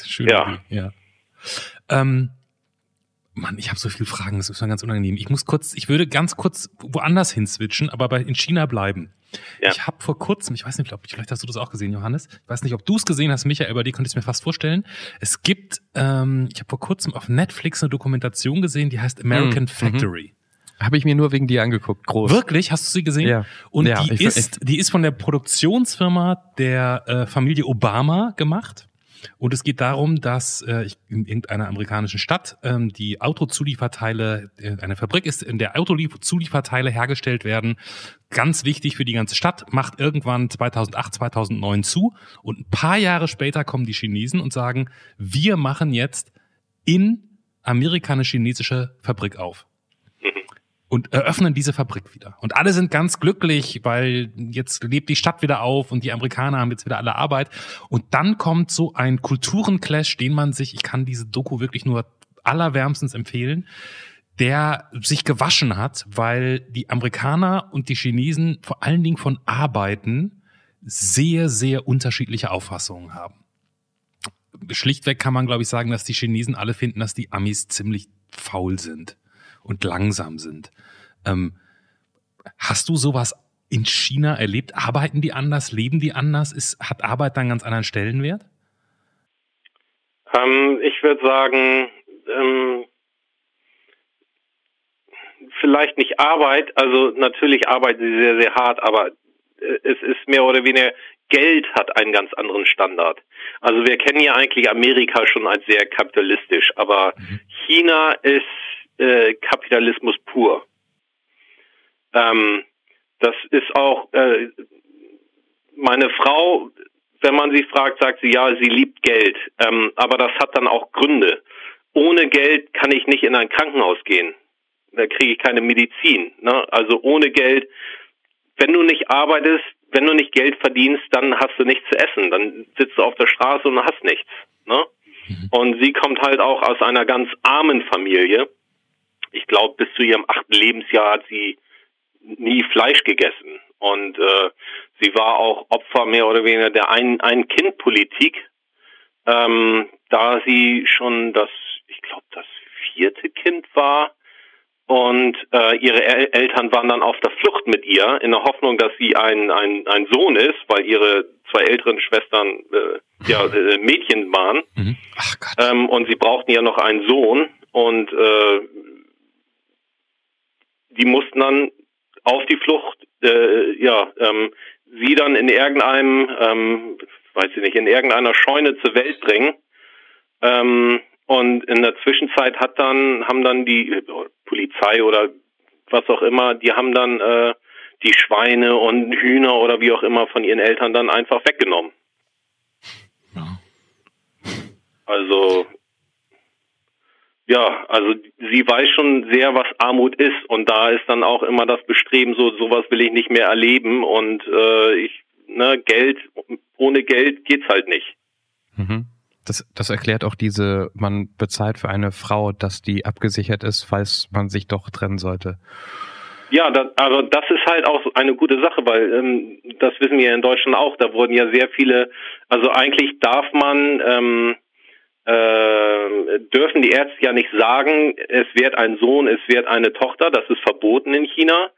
Schön. Ja. ja. Ähm, Mann, ich habe so viele Fragen, das ist mir ganz unangenehm. Ich muss kurz, ich würde ganz kurz woanders hin switchen, aber bei, in China bleiben. Ja. Ich habe vor kurzem, ich weiß nicht, glaub, vielleicht hast du das auch gesehen, Johannes. Ich weiß nicht, ob du es gesehen hast, Michael, aber die könntest du mir fast vorstellen. Es gibt, ähm, ich habe vor kurzem auf Netflix eine Dokumentation gesehen, die heißt American mhm. Factory. Habe ich mir nur wegen dir angeguckt, groß. Wirklich? Hast du sie gesehen? Ja. Und ja, die, ist, die ist von der Produktionsfirma der äh, Familie Obama gemacht. Und es geht darum, dass äh, in irgendeiner amerikanischen Stadt ähm, die Autozulieferteile, äh, eine Fabrik ist, in der Autozulieferteile hergestellt werden. Ganz wichtig für die ganze Stadt, macht irgendwann 2008, 2009 zu. Und ein paar Jahre später kommen die Chinesen und sagen, wir machen jetzt in Amerika eine chinesische Fabrik auf und eröffnen diese Fabrik wieder. Und alle sind ganz glücklich, weil jetzt lebt die Stadt wieder auf und die Amerikaner haben jetzt wieder alle Arbeit. Und dann kommt so ein Kulturenclash, den man sich, ich kann diese Doku wirklich nur allerwärmstens empfehlen, der sich gewaschen hat, weil die Amerikaner und die Chinesen vor allen Dingen von Arbeiten sehr, sehr unterschiedliche Auffassungen haben. Schlichtweg kann man, glaube ich, sagen, dass die Chinesen alle finden, dass die Amis ziemlich faul sind und langsam sind. Ähm, hast du sowas in China erlebt? Arbeiten die anders? Leben die anders? Ist, hat Arbeit dann ganz anderen Stellenwert? Ähm, ich würde sagen, ähm, vielleicht nicht Arbeit, also natürlich arbeiten sie sehr, sehr hart, aber äh, es ist mehr oder weniger, Geld hat einen ganz anderen Standard. Also wir kennen ja eigentlich Amerika schon als sehr kapitalistisch, aber mhm. China ist äh, Kapitalismus pur. Ähm, das ist auch äh, meine Frau, wenn man sie fragt, sagt sie, ja, sie liebt Geld. Ähm, aber das hat dann auch Gründe. Ohne Geld kann ich nicht in ein Krankenhaus gehen. Da kriege ich keine Medizin. Ne? Also ohne Geld, wenn du nicht arbeitest, wenn du nicht Geld verdienst, dann hast du nichts zu essen. Dann sitzt du auf der Straße und hast nichts. Ne? Mhm. Und sie kommt halt auch aus einer ganz armen Familie. Ich glaube, bis zu ihrem achten Lebensjahr hat sie nie Fleisch gegessen. Und äh, sie war auch Opfer mehr oder weniger der Ein-Kind-Politik, ähm, da sie schon das, ich glaube, das vierte Kind war. Und äh, ihre El Eltern waren dann auf der Flucht mit ihr, in der Hoffnung, dass sie ein, ein, ein Sohn ist, weil ihre zwei älteren Schwestern äh, ja, äh, Mädchen waren. Mhm. Ach Gott. Ähm, und sie brauchten ja noch einen Sohn. Und äh, die mussten dann auf die Flucht, äh, ja, ähm, sie dann in irgendeinem, ähm, weiß ich nicht, in irgendeiner Scheune zur Welt bringen. Ähm, und in der Zwischenzeit hat dann, haben dann die äh, Polizei oder was auch immer, die haben dann äh, die Schweine und Hühner oder wie auch immer von ihren Eltern dann einfach weggenommen. Ja. Also ja, also sie weiß schon sehr, was Armut ist und da ist dann auch immer das Bestreben, so sowas will ich nicht mehr erleben und äh, ich, ne, Geld, ohne Geld geht's halt nicht. Mhm. Das, das erklärt auch diese, man bezahlt für eine Frau, dass die abgesichert ist, falls man sich doch trennen sollte. Ja, das, aber das ist halt auch eine gute Sache, weil ähm, das wissen wir in Deutschland auch. Da wurden ja sehr viele, also eigentlich darf man ähm, äh, dürfen die Ärzte ja nicht sagen, es wird ein Sohn, es wird eine Tochter, das ist verboten in China.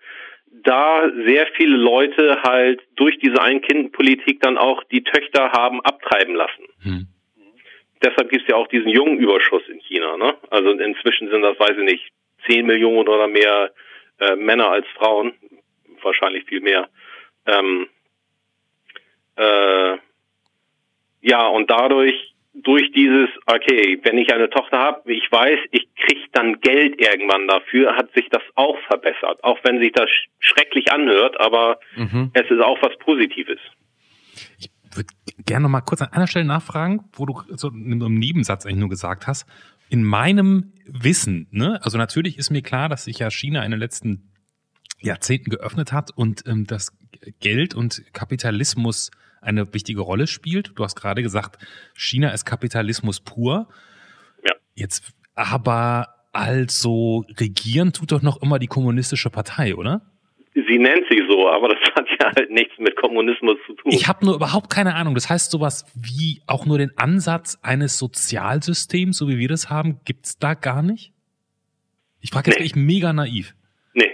Da sehr viele Leute halt durch diese Ein-Kind-Politik dann auch die Töchter haben abtreiben lassen. Hm. Deshalb gibt es ja auch diesen jungen Überschuss in China. Ne? Also inzwischen sind das, weiß ich nicht, 10 Millionen oder mehr äh, Männer als Frauen, wahrscheinlich viel mehr. Ähm, äh, ja, und dadurch durch dieses, okay, wenn ich eine Tochter habe, ich weiß, ich kriege dann Geld irgendwann dafür, hat sich das auch verbessert. Auch wenn sich das schrecklich anhört, aber mhm. es ist auch was Positives. Ich würde gerne noch mal kurz an einer Stelle nachfragen, wo du so in einem Nebensatz eigentlich nur gesagt hast. In meinem Wissen, ne, also natürlich ist mir klar, dass sich ja China in den letzten Jahrzehnten geöffnet hat und ähm, das Geld und Kapitalismus eine wichtige Rolle spielt. Du hast gerade gesagt, China ist Kapitalismus pur. Ja. Jetzt aber also regieren tut doch noch immer die kommunistische Partei, oder? Sie nennt sich so, aber das hat ja halt nichts mit Kommunismus zu tun. Ich habe nur überhaupt keine Ahnung. Das heißt, sowas wie auch nur den Ansatz eines Sozialsystems, so wie wir das haben, gibt's da gar nicht? Ich frage jetzt Nee. wirklich mega naiv. nee.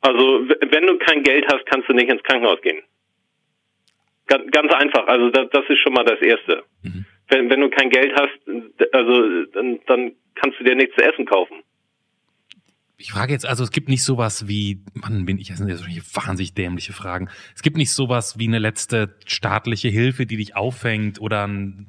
Also wenn du kein Geld hast, kannst du nicht ins Krankenhaus gehen. Ganz, ganz einfach. Also das, das ist schon mal das Erste. Mhm. Wenn, wenn du kein Geld hast, also dann, dann kannst du dir nichts zu essen kaufen. Ich frage jetzt, also es gibt nicht sowas wie, Mann, bin ich, das sind ja solche wahnsinnig dämliche Fragen. Es gibt nicht sowas wie eine letzte staatliche Hilfe, die dich auffängt oder ein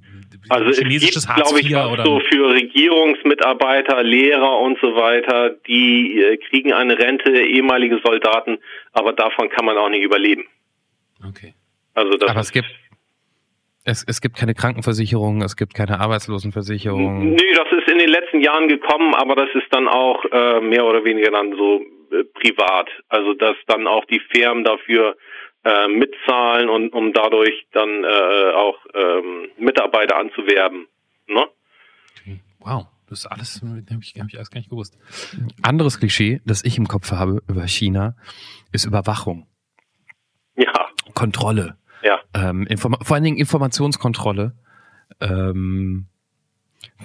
Also chinesisches es gibt, glaube ich, oder so für Regierungsmitarbeiter, Lehrer und so weiter, die äh, kriegen eine Rente, ehemalige Soldaten, aber davon kann man auch nicht überleben. okay. Also das Aber es gibt, es, es gibt keine Krankenversicherung, es gibt keine Arbeitslosenversicherung. Nö, das ist in den letzten Jahren gekommen, aber das ist dann auch äh, mehr oder weniger dann so äh, privat. Also dass dann auch die Firmen dafür äh, mitzahlen und um dadurch dann äh, auch ähm, Mitarbeiter anzuwerben. Ne? Wow. Das ist alles, habe ich, hab ich alles gar nicht gewusst. Anderes Klischee, das ich im Kopf habe über China, ist Überwachung, Ja, Kontrolle, ja. ähm, Inform vor allen Dingen Informationskontrolle. Ähm,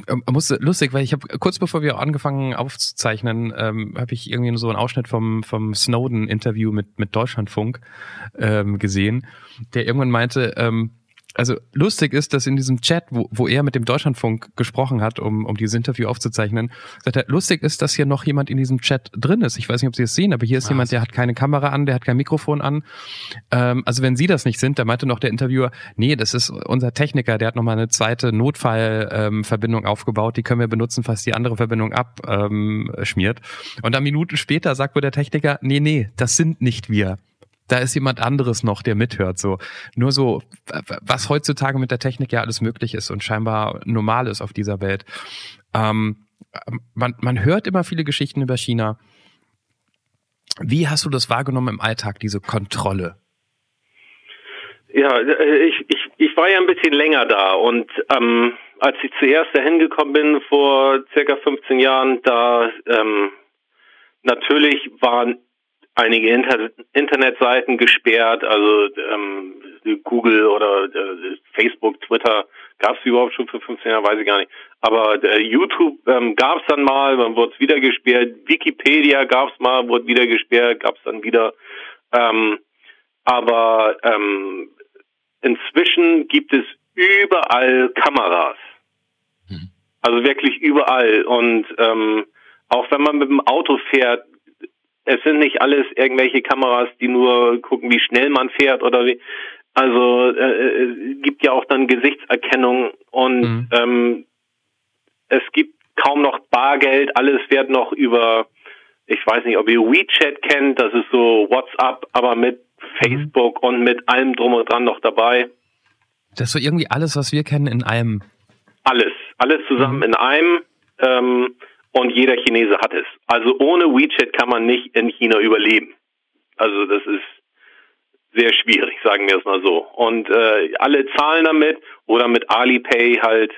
ähm, musste lustig, weil ich habe kurz bevor wir angefangen aufzuzeichnen, ähm, habe ich irgendwie so einen Ausschnitt vom vom Snowden-Interview mit mit Deutschlandfunk ähm, gesehen, der irgendwann meinte, ähm, also lustig ist, dass in diesem Chat, wo, wo er mit dem Deutschlandfunk gesprochen hat, um, um dieses Interview aufzuzeichnen, sagt er, lustig ist, dass hier noch jemand in diesem Chat drin ist. Ich weiß nicht, ob Sie es sehen, aber hier ist Ah, jemand, der hat keine Kamera an, der hat kein Mikrofon an. Ähm, also wenn Sie das nicht sind, da meinte noch der Interviewer, nee, das ist unser Techniker, der hat nochmal eine zweite Notfallverbindung ähm, aufgebaut, die können wir benutzen, falls die andere Verbindung abschmiert. Ähm, schmiert. Und dann Minuten später sagt wohl der Techniker, nee, nee, das sind nicht wir da ist jemand anderes noch, der mithört. So nur so, was heutzutage mit der Technik ja alles möglich ist und scheinbar normal ist auf dieser Welt. Ähm, man, man hört immer viele Geschichten über China. Wie hast du das wahrgenommen im Alltag, diese Kontrolle? Ja, äh, ich, ich, ich war ja ein bisschen länger da und ähm, als ich zuerst dahin gekommen bin vor circa 15 Jahren, da ähm, natürlich waren einige Inter Internetseiten gesperrt, also ähm, Google oder äh, Facebook, Twitter gab es überhaupt schon für 15 Jahre, weiß ich gar nicht. Aber äh, YouTube ähm, gab es dann mal, dann wurde es wieder gesperrt. Wikipedia gab es mal, wurde wieder gesperrt, gab es dann wieder. Ähm, aber ähm, inzwischen gibt es überall Kameras. Mhm. Also wirklich überall. Und ähm, auch wenn man mit dem Auto fährt, es sind nicht alles irgendwelche Kameras, die nur gucken, wie schnell man fährt oder wie. Also äh, es gibt ja auch dann Gesichtserkennung und Mhm. ähm, es gibt kaum noch Bargeld, alles wird noch über, ich weiß nicht, ob ihr WeChat kennt, das ist so WhatsApp, aber mit Facebook und mit allem drum und dran noch dabei. Das ist so irgendwie alles, was wir kennen, in einem. Alles, alles zusammen Mhm. in einem ähm, und jeder Chinese hat es. Also ohne WeChat kann man nicht in China überleben. Also das ist sehr schwierig, sagen wir es mal so. Und äh, alle zahlen damit oder mit Alipay halt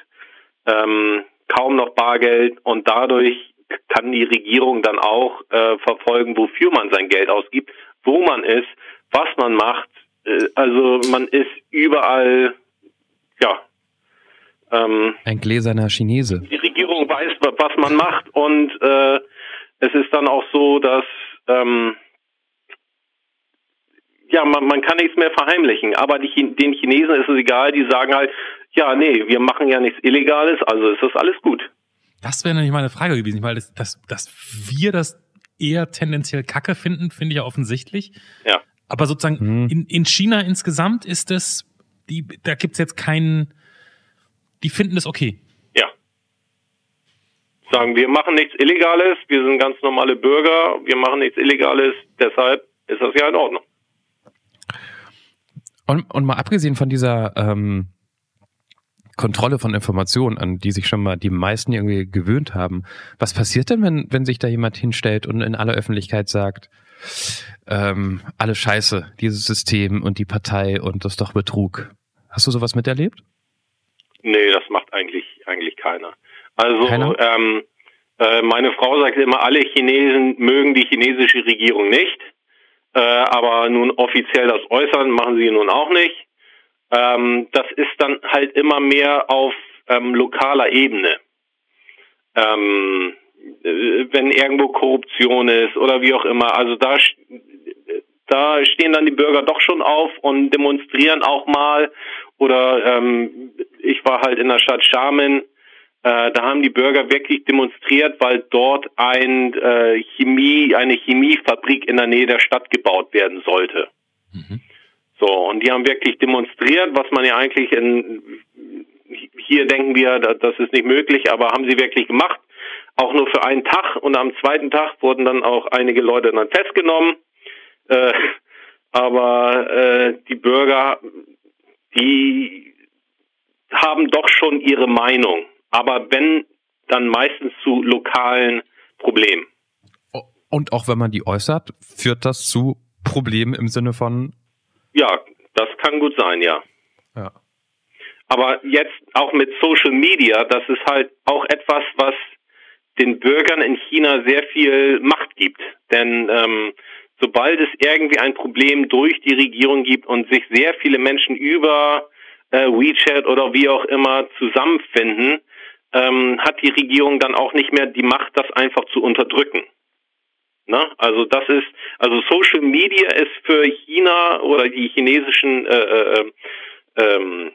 ähm, kaum noch Bargeld und dadurch kann die Regierung dann auch äh, verfolgen, wofür man sein Geld ausgibt, wo man ist, was man macht. Äh, also man ist überall, ja, ähm, Ein gläserner Chinese. die Regierung weiß, wa- was man macht und äh, es ist dann auch so, dass ähm, ja man, man kann nichts mehr verheimlichen. Aber die, den Chinesen ist es egal, die sagen halt, ja nee, wir machen ja nichts Illegales, also ist das alles gut. Das wäre nämlich meine Frage gewesen, weil das, das, dass wir das eher tendenziell Kacke finden, finde ich ja offensichtlich. Ja. Aber sozusagen Mhm. in, in China insgesamt ist es, die, da gibt's jetzt keinen, die finden es okay. Ja. Sagen, wir machen nichts Illegales, wir sind ganz normale Bürger, wir machen nichts Illegales, deshalb ist das ja in Ordnung. Und, und mal abgesehen von dieser ähm, Kontrolle von Informationen, an die sich schon mal die meisten irgendwie gewöhnt haben, was passiert denn, wenn, wenn sich da jemand hinstellt und in aller Öffentlichkeit sagt, ähm, alles scheiße, dieses System und die Partei und das ist doch Betrug. Hast du sowas miterlebt? Nee, das macht eigentlich eigentlich keiner. Also Keiner? ähm, Äh, meine Frau sagt immer, alle Chinesen mögen die chinesische Regierung nicht, äh, aber nun offiziell das Äußern machen sie nun auch nicht. Ähm, das ist dann halt immer mehr auf ähm, lokaler Ebene. Ähm, äh, wenn irgendwo Korruption ist oder wie auch immer. Also da, da stehen dann die Bürger doch schon auf und demonstrieren auch mal. Oder ähm, ich war halt in der Stadt Xiamen, äh, da haben die Bürger wirklich demonstriert, weil dort ein äh, Chemie, eine Chemiefabrik in der Nähe der Stadt gebaut werden sollte. Mhm. So, und die haben wirklich demonstriert, was man ja eigentlich in hier denken wir, das ist nicht möglich, aber haben sie wirklich gemacht auch nur für einen Tag und am zweiten Tag wurden dann auch einige Leute dann festgenommen. Äh, aber äh, die Bürger, die haben doch schon ihre Meinung, aber wenn, dann meistens zu lokalen Problemen. Und auch wenn man die äußert, führt das zu Problemen im Sinne von? Ja, das kann gut sein, ja. Ja. Aber jetzt auch mit Social Media, das ist halt auch etwas, was den Bürgern in China sehr viel Macht gibt. Denn ähm, sobald es irgendwie ein Problem durch die Regierung gibt und sich sehr viele Menschen über äh, WeChat oder wie auch immer zusammenfinden, ähm, hat die Regierung dann auch nicht mehr die Macht, das einfach zu unterdrücken. Na, also das ist, also Social Media ist für China oder die chinesischen, äh, äh, ähm,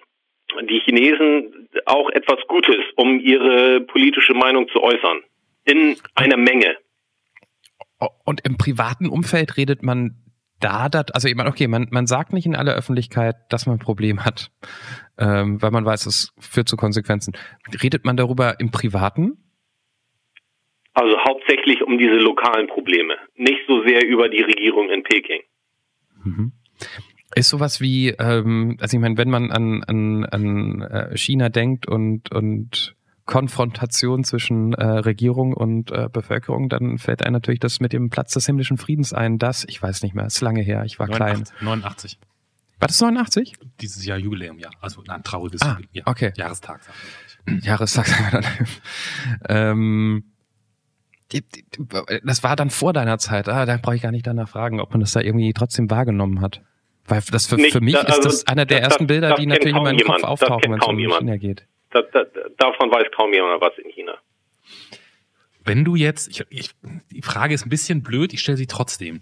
die Chinesen auch etwas Gutes, um ihre politische Meinung zu äußern in einer Menge. Und im privaten Umfeld redet man da, dat, also ich meine, okay, man, man sagt nicht in aller Öffentlichkeit, dass man ein Problem hat, ähm, weil man weiß, es führt zu Konsequenzen. Redet man darüber im Privaten? Also hauptsächlich um diese lokalen Probleme, nicht so sehr über die Regierung in Peking. Mhm. Ist sowas wie, ähm, also ich meine, wenn man an, an, an äh, China denkt und, und Konfrontation zwischen äh, Regierung und äh, Bevölkerung, dann fällt einem natürlich das mit dem Platz des himmlischen Friedens ein, das, ich weiß nicht mehr, ist lange her, ich war 89, klein. 89. War das 89? Dieses Jahr Jubiläum, ja. Also ein trauriges ah, ja. okay. Jahrestag. Jahrestag, sagen wir dann. ähm, das war dann vor deiner Zeit, ah, da brauche ich gar nicht danach fragen, ob man das da irgendwie trotzdem wahrgenommen hat. Weil das für, nicht, für mich also, ist das einer der das, ersten Bilder, das die natürlich in meinem. Kopf auftauchen, wenn es um. China geht. Da, da, davon weiß kaum jemand was in China. Wenn du jetzt, ich, ich, die Frage ist ein bisschen blöd, ich stelle sie trotzdem,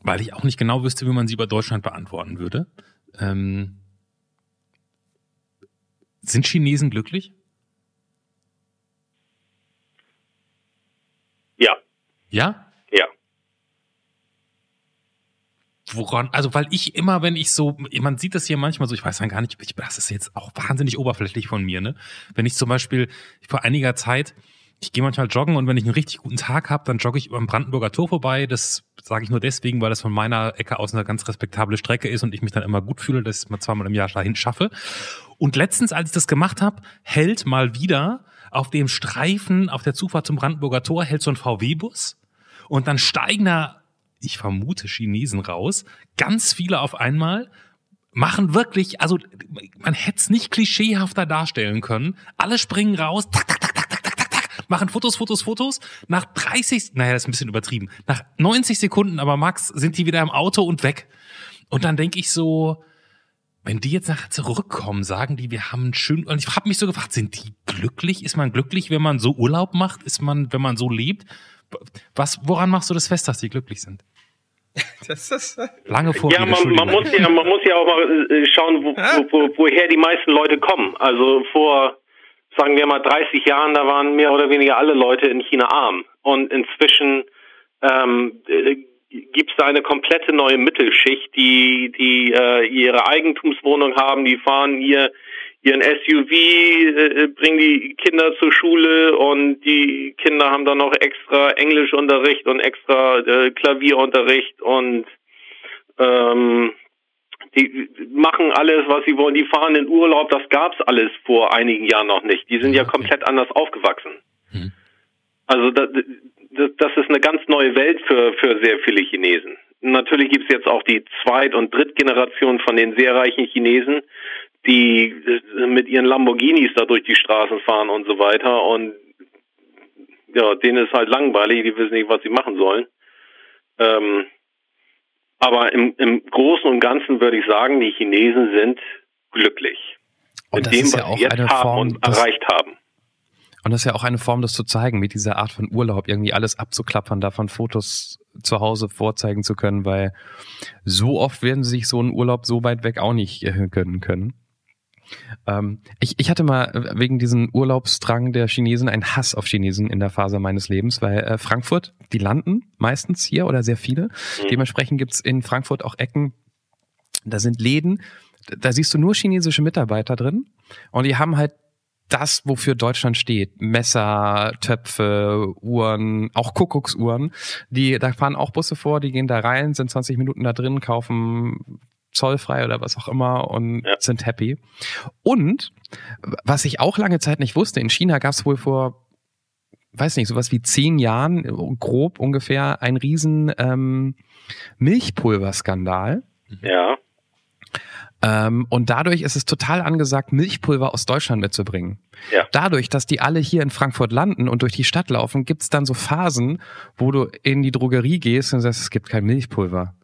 weil ich auch nicht genau wüsste, wie man sie über Deutschland beantworten würde. Ähm, sind Chinesen glücklich? Ja. Ja? Ja. Woran, also weil ich immer, wenn ich so, man sieht das hier manchmal so, ich weiß dann gar nicht, ich, das ist jetzt auch wahnsinnig oberflächlich von mir, ne? Wenn ich zum Beispiel vor einiger Zeit, ich gehe manchmal joggen und wenn ich einen richtig guten Tag habe, dann jogge ich über den Brandenburger Tor vorbei. Das sage ich nur deswegen, weil das von meiner Ecke aus eine ganz respektable Strecke ist und ich mich dann immer gut fühle, dass ich mal zweimal im Jahr dahin schaffe. Und letztens, als ich das gemacht habe, hält mal wieder auf dem Streifen auf der Zufahrt zum Brandenburger Tor hält so ein VW-Bus und dann steigen da, ich vermute, Chinesen raus, ganz viele auf einmal, machen wirklich, also man hätte es nicht klischeehafter darstellen können. Alle springen raus, tak, tak, tak, tak, tak, tak, tak, tak, machen Fotos, Fotos, Fotos. Nach 30, naja, das ist ein bisschen übertrieben. Nach 90 Sekunden, aber Max, sind die wieder im Auto und weg. Und dann denke ich so, wenn die jetzt nachher zurückkommen, sagen die, wir haben schönen, und ich habe mich so gefragt, sind die glücklich? Ist man glücklich, wenn man so Urlaub macht? Ist man, wenn man so lebt? Was, woran machst du das fest, dass die glücklich sind? Das ist Lange vor Ja, man, man, muss ja, man muss ja auch mal äh, schauen, wo, wo, woher die meisten Leute kommen. Also vor, sagen wir mal, 30 Jahren, da waren mehr oder weniger alle Leute in China arm. Und inzwischen ähm, äh, gibt es da eine komplette neue Mittelschicht, die, die äh, ihre Eigentumswohnung haben, die fahren hier ihren SUV, äh, bringen die Kinder zur Schule und die Kinder haben dann noch extra Englischunterricht und extra äh, Klavierunterricht und ähm, die machen alles, was sie wollen. Die fahren in Urlaub. Das gab's alles vor einigen Jahren noch nicht. Die sind ja komplett anders aufgewachsen. Hm. Also das, das ist eine ganz neue Welt für, für sehr viele Chinesen. Natürlich gibt's jetzt auch die Zweit- und Drittgeneration von den sehr reichen Chinesen, die mit ihren Lamborghinis da durch die Straßen fahren und so weiter. Und ja, denen ist halt langweilig, die wissen nicht, was sie machen sollen. Ähm, aber im, im Großen und Ganzen würde ich sagen, die Chinesen sind glücklich. Und mit das dem, ist ja auch eine Form und des- erreicht haben. Und das ist ja auch eine Form, das zu zeigen, mit dieser Art von Urlaub, irgendwie alles abzuklappern, davon Fotos zu Hause vorzeigen zu können, weil so oft werden sie sich so einen Urlaub so weit weg auch nicht äh, gönnen können. Ähm, ich, ich hatte mal äh, wegen diesem Urlaubsdrang der Chinesen einen Hass auf Chinesen in der Phase meines Lebens, weil äh, Frankfurt, die landen meistens hier oder sehr viele. Mhm. Dementsprechend gibt's in Frankfurt auch Ecken, da sind Läden, da siehst du nur chinesische Mitarbeiter drin und die haben halt das, wofür Deutschland steht. Messer, Töpfe, Uhren, auch Kuckucksuhren. Die, da fahren auch Busse vor, die gehen da rein, sind 20 Minuten da drin, kaufen zollfrei oder was auch immer und Ja. sind happy. Und was ich auch lange Zeit nicht wusste, in China gab es wohl vor, weiß nicht, sowas wie zehn Jahren, grob ungefähr, einen riesen ähm, Milchpulverskandal. Ja. Ähm, und dadurch ist es total angesagt, Milchpulver aus Deutschland mitzubringen. Ja. Dadurch, dass die alle hier in Frankfurt landen und durch die Stadt laufen, gibt's dann so Phasen, wo du in die Drogerie gehst und sagst, es gibt kein Milchpulver.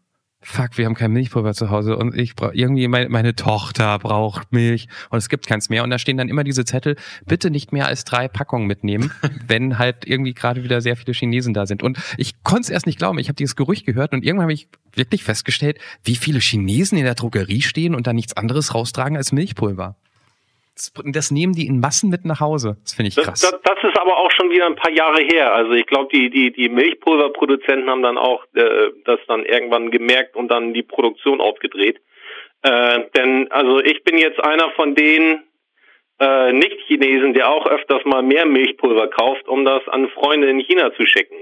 Fuck, wir haben kein Milchpulver zu Hause und ich brauche irgendwie meine, meine Tochter braucht Milch und es gibt keins mehr. Und da stehen dann immer diese Zettel, bitte nicht mehr als drei Packungen mitnehmen, wenn halt irgendwie gerade wieder sehr viele Chinesen da sind. Und ich konnte es erst nicht glauben, ich habe dieses Gerücht gehört und irgendwann habe ich wirklich festgestellt, wie viele Chinesen in der Drogerie stehen und da nichts anderes raustragen als Milchpulver. Das, das nehmen die in Massen mit nach Hause. Das finde ich Das, krass. das, das ist aber auch schon wieder ein paar Jahre her. Also ich glaube, die, die, die Milchpulverproduzenten haben dann auch äh, das dann irgendwann gemerkt und dann die Produktion aufgedreht. Äh, denn also ich bin jetzt einer von den äh, Nicht-Chinesen, der auch öfters mal mehr Milchpulver kauft, um das an Freunde in China zu schicken.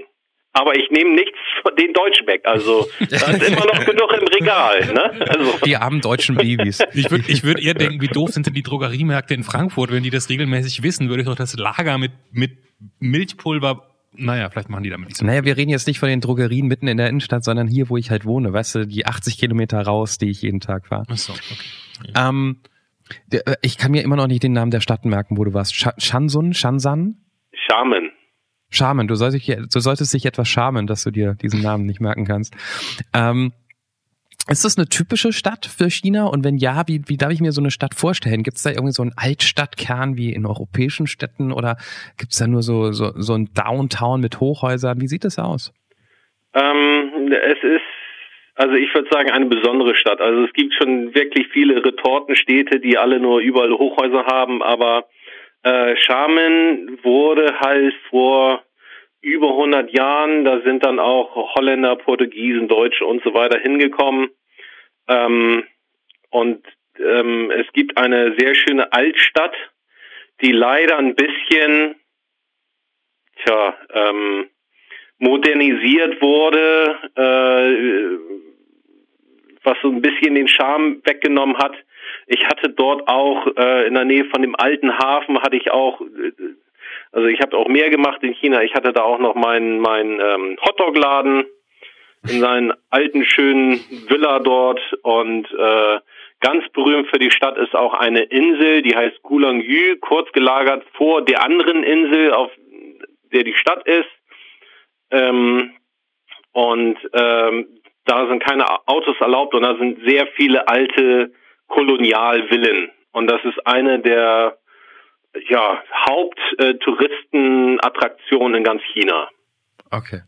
Aber ich nehme nichts von den Deutschen weg. Also da ist immer noch genug im Regal. Ne? Also, die armen deutschen Babys. Ich würde ich würd eher denken, wie doof sind denn die Drogeriemärkte in Frankfurt, wenn die das regelmäßig wissen, würde ich doch das Lager mit, mit Milchpulver, naja, vielleicht machen die damit nicht so. Naja, wir reden jetzt nicht von den Drogerien mitten in der Innenstadt, sondern hier, wo ich halt wohne. Weißt du, die 80 Kilometer raus, die ich jeden Tag fahre. Ach so, okay. Ähm, der, äh, ich kann mir immer noch nicht den Namen der Stadt merken, wo du warst. Sha- Shansun? Shansan? Charmen. Charmen. Du solltest, dich- du solltest dich etwas schamen, dass du dir diesen Namen nicht merken kannst. Ähm, ist das eine typische Stadt für China? Und wenn ja, wie, wie darf ich mir so eine Stadt vorstellen? Gibt es da irgendwie so einen Altstadtkern wie in europäischen Städten oder gibt es da nur so, so, so ein Downtown mit Hochhäusern? Wie sieht das aus? Ähm, es ist, also ich würde sagen, eine besondere Stadt. Also es gibt schon wirklich viele Retortenstädte, die alle nur überall Hochhäuser haben, aber äh, Xiamen wurde halt vor über 100 Jahren, da sind dann auch Holländer, Portugiesen, Deutsche und so weiter hingekommen. Ähm, und ähm, es gibt eine sehr schöne Altstadt, die leider ein bisschen, tja, ähm, modernisiert wurde, äh, was so ein bisschen den Charme weggenommen hat. Ich hatte dort auch äh, in der Nähe von dem alten Hafen hatte ich auch, äh, also ich habe auch mehr gemacht in China. Ich hatte da auch noch meinen meinen ähm, Hotdog-Laden in seinen alten schönen Villa dort und äh, ganz berühmt für die Stadt ist auch eine Insel, die heißt Gulangyu, kurz gelagert vor der anderen Insel, auf der die Stadt ist. Ähm, und ähm, da sind keine Autos erlaubt und da sind sehr viele alte Kolonialvillen. Und das ist eine der ja, Haupttouristenattraktionen in ganz China. Okay.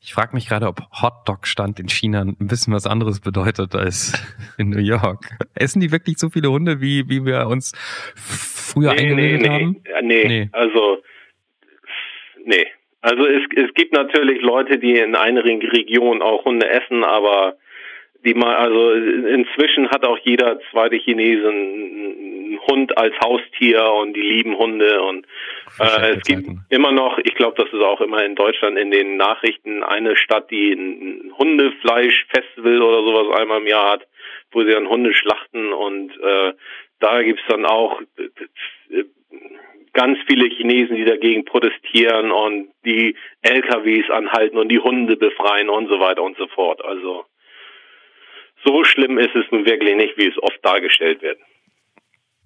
Ich frage mich gerade, ob Hotdog-Stand in China ein bisschen was anderes bedeutet als in New York. Essen die wirklich so viele Hunde, wie, wie wir uns früher eingeredet nee, haben? Ja, nee, Nee. also nee. Also es, es gibt natürlich Leute, die in einigen Regionen auch Hunde essen, aber die mal, also inzwischen hat auch jeder zweite Chinese einen Hund als Haustier und die lieben Hunde und äh, es gibt immer noch, ich glaube, das ist auch immer in Deutschland in den Nachrichten eine Stadt, die ein Hundefleischfestival oder sowas einmal im Jahr hat, wo sie dann Hunde schlachten und äh, da gibt's dann auch äh, ganz viele Chinesen, die dagegen protestieren und die LKWs anhalten und die Hunde befreien und so weiter und so fort. Also so schlimm ist es nun wirklich nicht, wie es oft dargestellt wird.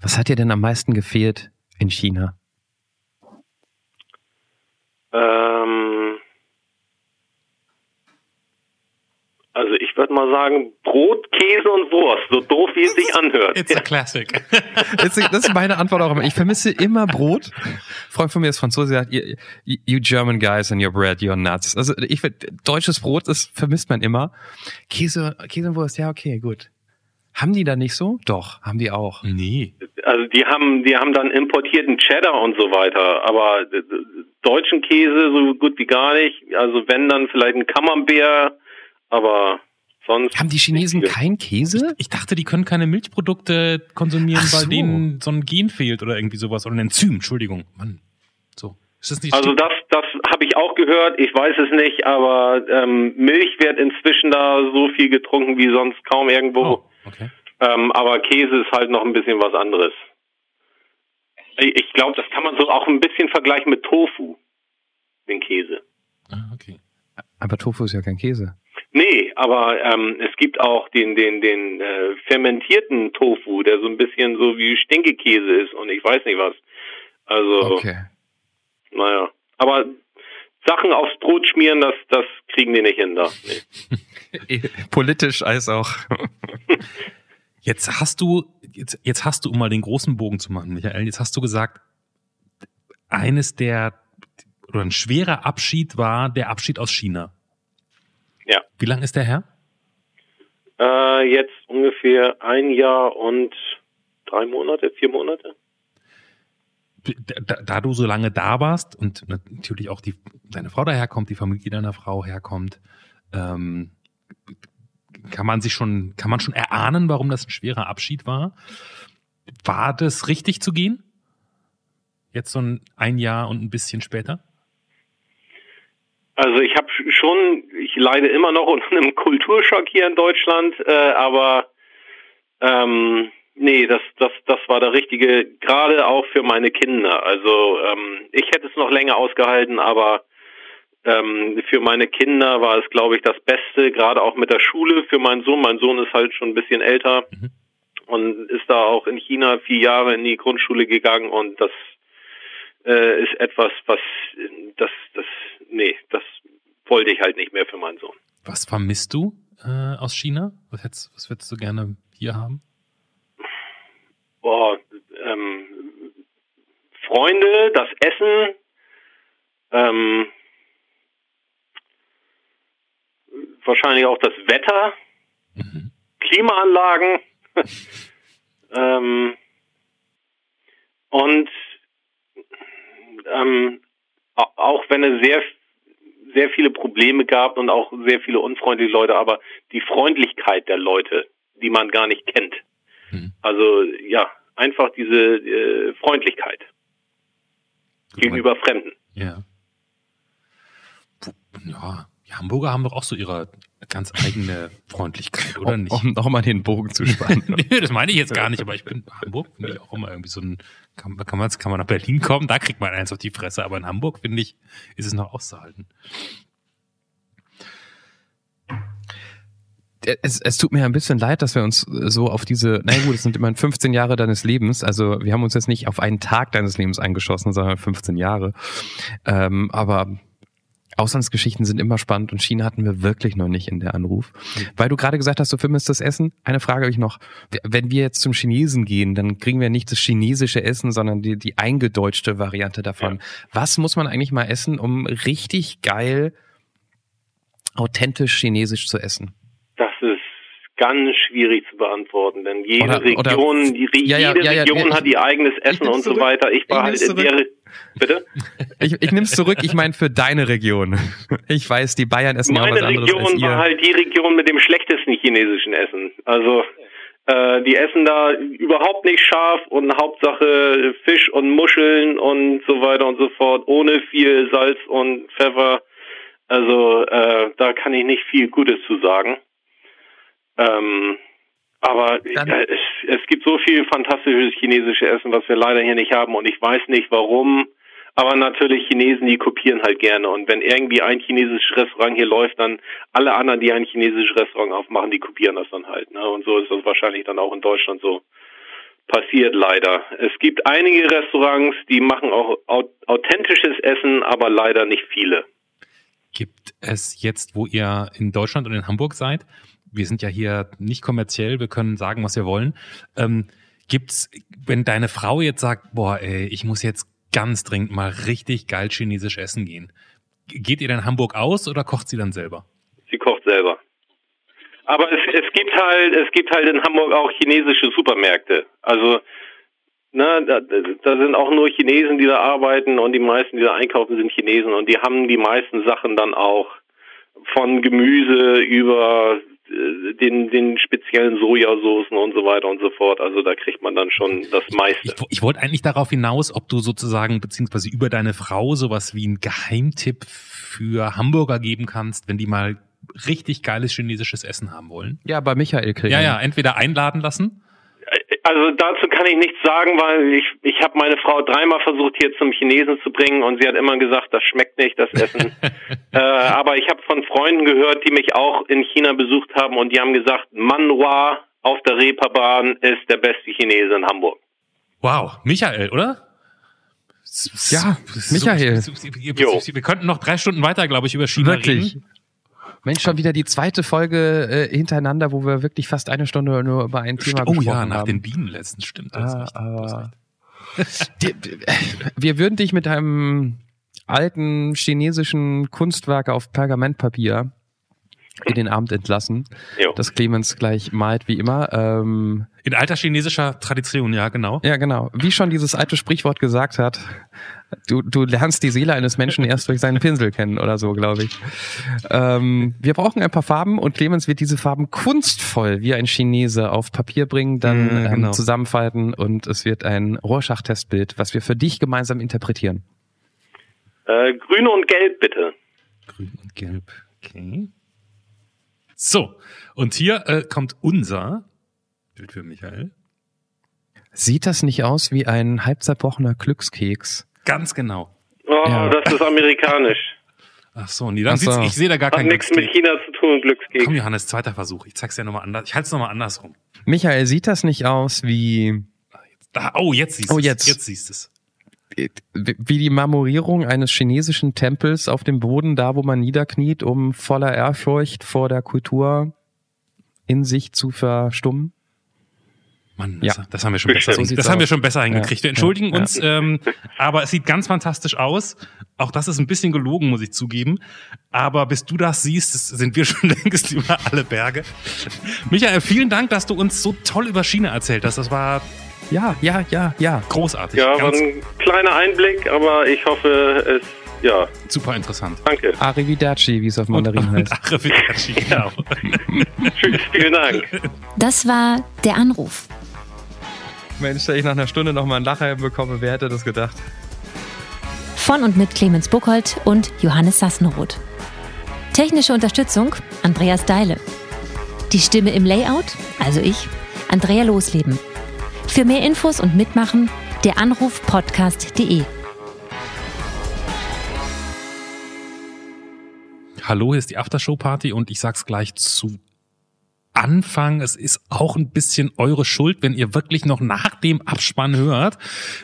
Was hat dir denn am meisten gefehlt in China? Ähm, also ich würde mal sagen, Brot, Käse und Wurst, so doof wie es sich anhört. It's a classic. Das ist, das ist meine Antwort auch immer. Ich vermisse immer Brot. Ein Freund von mir ist Franzose, sagt, you, you German guys and your bread, you're nuts. Also ich deutsches Brot, das vermisst man immer. Käse, Käse und Wurst, ja, okay, gut. Haben die da nicht so? Doch, haben die auch. Nee. Also die haben, die haben dann importierten Cheddar und so weiter, aber deutschen Käse so gut wie gar nicht. Also wenn dann vielleicht ein Camembert, aber sonst. Haben die Chinesen nicht viel. kein Käse? Ich dachte, die können keine Milchprodukte konsumieren, Ach weil so. denen so ein Gen fehlt oder irgendwie sowas. Oder ein Enzym, Entschuldigung. Mann. So. Ist das nicht Also das, das habe ich auch gehört. Ich weiß es nicht, aber ähm, Milch wird inzwischen da so viel getrunken wie sonst kaum irgendwo. Oh, okay. Ähm, aber Käse ist halt noch ein bisschen was anderes. Ich, ich glaube, das kann man so auch ein bisschen vergleichen mit Tofu, den Käse. Ah, okay. Aber Tofu ist ja kein Käse. Nee, aber ähm, es gibt auch den den den äh, fermentierten Tofu, der so ein bisschen so wie Stinkekäse ist und ich weiß nicht was. Also Okay. naja, aber Sachen aufs Brot schmieren, das das kriegen die nicht hin da. Nee. Politisch als auch. Jetzt hast du, jetzt, jetzt hast du, um mal den großen Bogen zu machen, Michael, jetzt hast du gesagt, eines der, oder ein schwerer Abschied war der Abschied aus China. Ja. Wie lang ist der her? Äh, jetzt ungefähr ein Jahr und drei Monate, vier Monate. Da, da du so lange da warst und natürlich auch die, deine Frau daherkommt, die Familie deiner Frau herkommt, ähm, kann man sich schon, kann man schon erahnen, warum das ein schwerer Abschied war? War das richtig zu gehen? Jetzt so ein, ein Jahr und ein bisschen später? Also ich habe schon, ich leide immer noch unter einem Kulturschock hier in Deutschland, äh, aber ähm, nee, das, das, das war der richtige, gerade auch für meine Kinder. Also ähm, ich hätte es noch länger ausgehalten, aber ähm, für meine Kinder war es, glaube ich, das Beste, gerade auch mit der Schule für meinen Sohn. Mein Sohn ist halt schon ein bisschen älter Mhm. und ist da auch in China vier Jahre in die Grundschule gegangen und das äh, ist etwas, was das, wollte ich halt nicht mehr für meinen Sohn. Was vermisst du äh, aus China? Was, hättest, was würdest du gerne hier haben? Boah, ähm, Freunde, das Essen, ähm, wahrscheinlich auch das Wetter, Mhm. Klimaanlagen ähm, und ähm, au- auch wenn es sehr sehr viele Probleme gab und auch sehr viele unfreundliche Leute, aber die Freundlichkeit der Leute, die man gar nicht kennt. Mhm. Also ja, einfach diese äh, Freundlichkeit Gut, gegenüber Fremden. Ja. Ja, die Hamburger haben doch auch so ihre ganz eigene Freundlichkeit, oder um, nicht? um nochmal den Bogen zu spannen. nee, das meine ich jetzt gar nicht, aber ich bin Hamburg finde ich auch immer irgendwie so ein kann, kann man kann man nach Berlin kommen, da kriegt man eins auf die Fresse, aber in Hamburg finde ich ist es noch auszuhalten. es, es tut mir ein bisschen leid, dass wir uns so auf diese, na gut, es sind immerhin 15 Jahre deines Lebens, also wir haben uns jetzt nicht auf einen Tag deines Lebens eingeschossen, sondern 15 Jahre. Ähm, aber Auslandsgeschichten sind immer spannend und China hatten wir wirklich noch nicht in der Anruf. Weil du gerade gesagt hast, du vermisst das Essen. Eine Frage habe ich noch. Wenn wir jetzt zum Chinesen gehen, dann kriegen wir nicht das chinesische Essen, sondern die, die eingedeutschte Variante davon. Was muss man eigentlich mal essen, um richtig geil, authentisch chinesisch zu essen? Das ist ganz schwierig zu beantworten, denn jede Oder- oder- Region, die, Ja, jede ja, ja, Region hat ihr eigenes Essen und so zurück. weiter. Ich war Ich halt der Bitte? Ich, ich nehme es zurück, ich meine für deine Region. Ich weiß, die Bayern essen ja auch Meine was anderes als Region ihr. war halt die Region mit dem schlechtesten chinesischen Essen. Also äh, die essen da überhaupt nicht scharf und Hauptsache Fisch und Muscheln und so weiter und so fort, ohne viel Salz und Pfeffer. Also äh, da kann ich nicht viel Gutes zu sagen. Ähm, aber äh, es, es gibt so viel fantastisches chinesisches Essen, was wir leider hier nicht haben und ich weiß nicht warum. Aber natürlich Chinesen, die kopieren halt gerne. Und wenn irgendwie ein chinesisches Restaurant hier läuft, dann alle anderen, die ein chinesisches Restaurant aufmachen, die kopieren das dann halt. Ne? Und so ist das wahrscheinlich dann auch in Deutschland so passiert leider. Es gibt einige Restaurants, die machen auch au authentisches Essen, aber leider nicht viele. Gibt es jetzt, wo ihr in Deutschland und in Hamburg seid, wir sind ja hier nicht kommerziell, wir können sagen, was wir wollen. Ähm, gibt's, wenn deine Frau jetzt sagt, boah, ey, ich muss jetzt ganz dringend mal richtig geil chinesisch essen gehen, geht ihr dann Hamburg aus oder kocht sie dann selber? Sie kocht selber. Aber es, es gibt halt, es gibt halt in Hamburg auch chinesische Supermärkte. Also, ne, da, da sind auch nur Chinesen, die da arbeiten und die meisten, die da einkaufen, sind Chinesen und die haben die meisten Sachen dann auch von Gemüse über den, den speziellen Sojasoßen und so weiter und so fort. Also da kriegt man dann schon das meiste. Ich, ich wollte eigentlich darauf hinaus, ob du sozusagen, beziehungsweise über deine Frau sowas wie einen Geheimtipp für Hamburger geben kannst, wenn die mal richtig geiles chinesisches Essen haben wollen. Ja, bei Michael kriegen. Ja, ja, entweder einladen lassen. Also dazu kann ich nichts sagen, weil ich ich habe meine Frau dreimal versucht hier zum Chinesen zu bringen und sie hat immer gesagt, das schmeckt nicht, das Essen. äh, aber ich habe von Freunden gehört, die mich auch in China besucht haben und die haben gesagt, Manhua auf der Reeperbahn ist der beste Chinese in Hamburg. Wow, Michael, oder? Ja, Michael. Wir, wir könnten noch drei Stunden weiter, glaube ich, über China Wirklich. reden. Mensch, schon wieder die zweite Folge äh, hintereinander, wo wir wirklich fast eine Stunde nur über ein Thema Oh gesprochen ja, nach haben. den Bienen letztens, stimmt. das Ah, recht. Die- die- Wir würden dich mit einem alten chinesischen Kunstwerk auf Pergamentpapier in den Abend entlassen, Jo. das Clemens gleich malt wie immer. Ähm, In alter chinesischer Tradition, ja, genau. ja, genau. Wie schon dieses alte Sprichwort gesagt hat, du, du lernst die Seele eines Menschen erst durch seinen Pinsel kennen oder so, glaube ich. Ähm, wir brauchen ein paar Farben und Clemens wird diese Farben kunstvoll wie ein Chinese auf Papier bringen, dann Mm, genau. ähm, zusammenfalten und es wird ein Rorschach-Testbild, was wir für dich gemeinsam interpretieren. Äh, grün und gelb bitte. Grün und Gelb. Okay. So, und hier äh, kommt unser Bild für Michael. Sieht das nicht aus wie ein halb zerbrochener Glückskeks? Ganz genau. Oh, Ja. das ist amerikanisch. Ach so, nee, dann Ach so. sieht's, ich sehe da gar Hat keinen nichts mit. China zu tun, Glückskeks. Komm, Johannes, zweiter Versuch. Ich zeig's dir nochmal anders. Ich halte es nochmal andersrum. Michael, sieht das nicht aus wie, Da, oh, jetzt siehst du Oh, es. jetzt. Jetzt siehst du es. Wie die Marmorierung eines chinesischen Tempels auf dem Boden, da wo man niederkniet, um voller Ehrfurcht vor der Kultur in sich zu verstummen? Mann, das, Ja. das haben wir schon besser, So das haben wir schon besser hingekriegt. Wir entschuldigen Ja. uns, ähm, aber es sieht ganz fantastisch aus. Auch das ist ein bisschen gelogen, muss ich zugeben. Aber bis du das siehst, sind wir schon längst über alle Berge. Michael, vielen Dank, dass du uns so toll über China erzählt hast. Das war Ja, ja, ja, ja. großartig. Ja, war ein kleiner Einblick, aber ich hoffe, es, ja, super interessant. danke. Arrivederci, wie es auf Mandarin Und heißt. Arrivederci, genau. Tschüss, vielen Dank. Das war der Anruf. Mensch, dass ich nach einer Stunde noch mal einen Lacher bekomme, wer hätte das gedacht? Von und mit Clemens Buchholz und Johannes Sassenroth. Technische Unterstützung Andreas Deile. Die Stimme im Layout, also ich, Andrea Losleben. Für mehr Infos und Mitmachen der Anrufpodcast.de. Hallo, hier ist die Aftershow-Party und ich sag's gleich zu Anfang. Es ist auch ein bisschen eure Schuld, wenn ihr wirklich noch nach dem Abspann hört,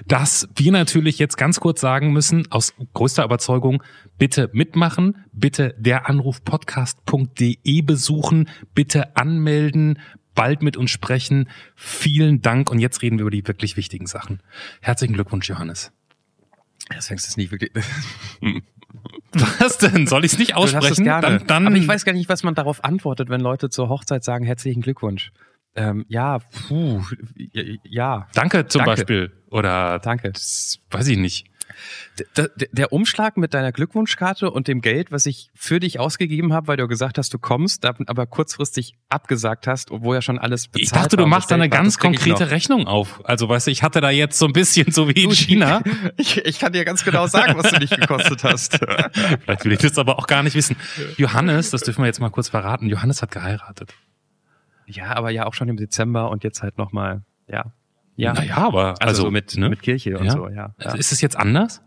dass wir natürlich jetzt ganz kurz sagen müssen, aus größter Überzeugung, bitte mitmachen, bitte deranrufpodcast.de besuchen, bitte anmelden, bald mit uns sprechen. Vielen Dank und jetzt reden wir über die wirklich wichtigen Sachen. Herzlichen Glückwunsch, Johannes. Das fängst du nicht wirklich. Was denn? Soll ich es nicht aussprechen? gerne. Dann, dann, Aber ich weiß gar nicht, was man darauf antwortet, wenn Leute zur Hochzeit sagen, herzlichen Glückwunsch. Ähm, ja, puh, ja, Danke zum Danke. Beispiel. Oder danke. das weiß ich nicht. Der, der- Umschlag mit deiner Glückwunschkarte und dem Geld, was ich für dich ausgegeben habe, weil du gesagt hast, du kommst, aber kurzfristig abgesagt hast, obwohl ja schon alles bezahlt Ich dachte, du machst da eine ganz konkrete. Rechnung auf. Also weißt du, ich hatte da jetzt so ein bisschen so wie in China. Ich, ich kann dir ganz genau sagen, was du dich gekostet hast. Vielleicht will ich das aber auch gar nicht wissen. Johannes, das dürfen wir jetzt mal kurz verraten. Johannes hat geheiratet. Ja, aber ja auch schon im Dezember und jetzt halt nochmal, ja. Ja, Naja, aber also, also, so mit, ne? mit Kirche und Ja. so, ja. ja. Ist es jetzt anders?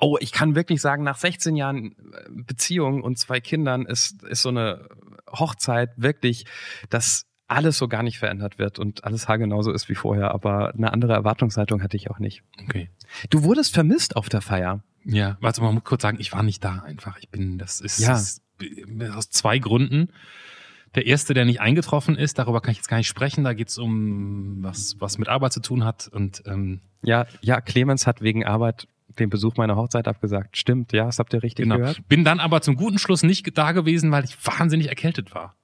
Oh, ich kann wirklich sagen, nach 16 Jahren äh, Beziehung und zwei Kindern ist, ist so eine Hochzeit wirklich, dass alles so gar nicht verändert wird und alles haargenauso ist wie vorher, aber eine andere Erwartungshaltung hatte ich auch nicht. Okay. Du wurdest vermisst auf der Feier. Ja, warte mal, man muss kurz sagen, ich war nicht da einfach. Ich bin, das ist, Ja. ist aus zwei Gründen. Der erste, der nicht eingetroffen ist. Darüber kann ich jetzt gar nicht sprechen. Da geht's um was, was mit Arbeit zu tun hat. Und ähm, Ja, ja, Clemens hat wegen Arbeit den Besuch meiner Hochzeit abgesagt. Stimmt, ja, das habt ihr richtig genau. gehört. Bin dann aber zum guten Schluss nicht da gewesen, weil ich wahnsinnig erkältet war.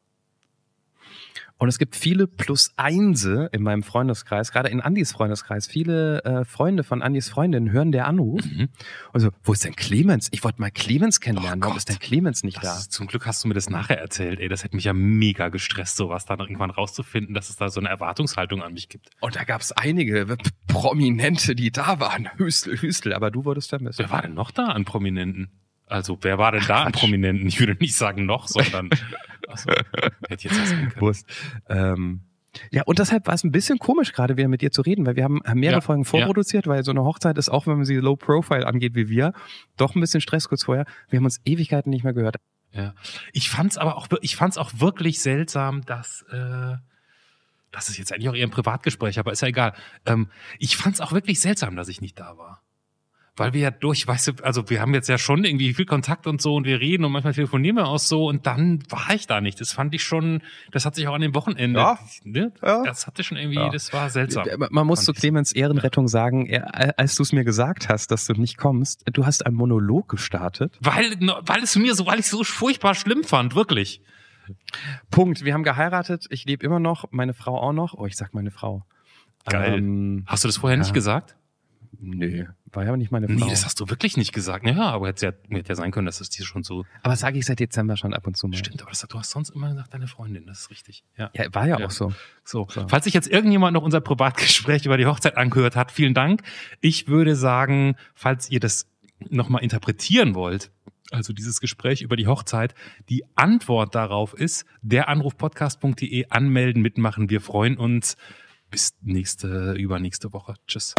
Und es gibt viele Plus-Einse in meinem Freundeskreis, gerade in Andys Freundeskreis. Viele äh, Freunde von Andys Freundinnen hören der Anruf. Mhm. Also, wo ist denn Clemens? Ich wollte mal Clemens kennenlernen. Oh Warum Gott. ist denn Clemens nicht da? Das ist, zum Glück hast du mir das nachher erzählt. Ey, das hätte mich ja mega gestresst, sowas dann irgendwann rauszufinden, dass es da so eine Erwartungshaltung an mich gibt. Und da gab es einige P- Prominente, die da waren. Hüstel, Hüstel, aber du wurdest vermisst. Wer war denn noch da an Prominenten? Also, wer war denn da an Quatsch. Prominenten? Ich würde nicht sagen noch, sondern achso, hätte jetzt was sagen können. Wurst. Ähm, ja, und deshalb war es ein bisschen komisch, gerade wieder mit dir zu reden, weil wir haben mehrere Ja, Folgen vorproduziert, weil so eine Hochzeit ist, auch wenn man sie low profile angeht wie wir, doch ein bisschen Stress kurz vorher. Wir haben uns Ewigkeiten nicht mehr gehört. Ja. Ich fand's aber auch, ich fand's auch wirklich seltsam, dass, äh, das ist jetzt eigentlich auch eher ein Privatgespräch, aber ist ja egal. Ähm, ich fand's auch wirklich seltsam, dass ich nicht da war. Weil wir ja durch, weißt du, also wir haben jetzt ja schon irgendwie viel Kontakt und so und wir reden und manchmal telefonieren wir auch so und dann war ich da nicht. Das fand ich schon, das hat sich auch an dem Wochenende, Ja. ne? Ja. das hatte schon irgendwie, Ja. das war seltsam. Man muss zu. Clemens Ehrenrettung sagen, als du es mir gesagt hast, dass du nicht kommst, du hast einen Monolog gestartet. Weil, weil es mir so, weil ich so furchtbar schlimm fand, wirklich. Punkt. Wir haben geheiratet. Ich lebe immer noch. Meine Frau auch noch. Oh, ich sag meine Frau. Geil. Ähm, Hast du das vorher Ja. nicht gesagt? Nö, war ja nicht meine Frau. Nee, das hast du wirklich nicht gesagt. Ja, aber hätte ja, hätte ja sein können, dass es dir schon so Aber sage ich seit Dezember schon ab und zu mal. Stimmt, aber das, du hast sonst immer gesagt, deine Freundin, das ist richtig. Ja. Ja, war ja, Ja. auch so. So. So. Falls sich jetzt irgendjemand noch unser Privatgespräch über die Hochzeit angehört hat, vielen Dank. Ich würde sagen, falls ihr das nochmal interpretieren wollt, also dieses Gespräch über die Hochzeit, die Antwort darauf ist, deranrufpodcast.de anmelden, mitmachen. Wir freuen uns. Bis nächste, übernächste Woche. Tschüss.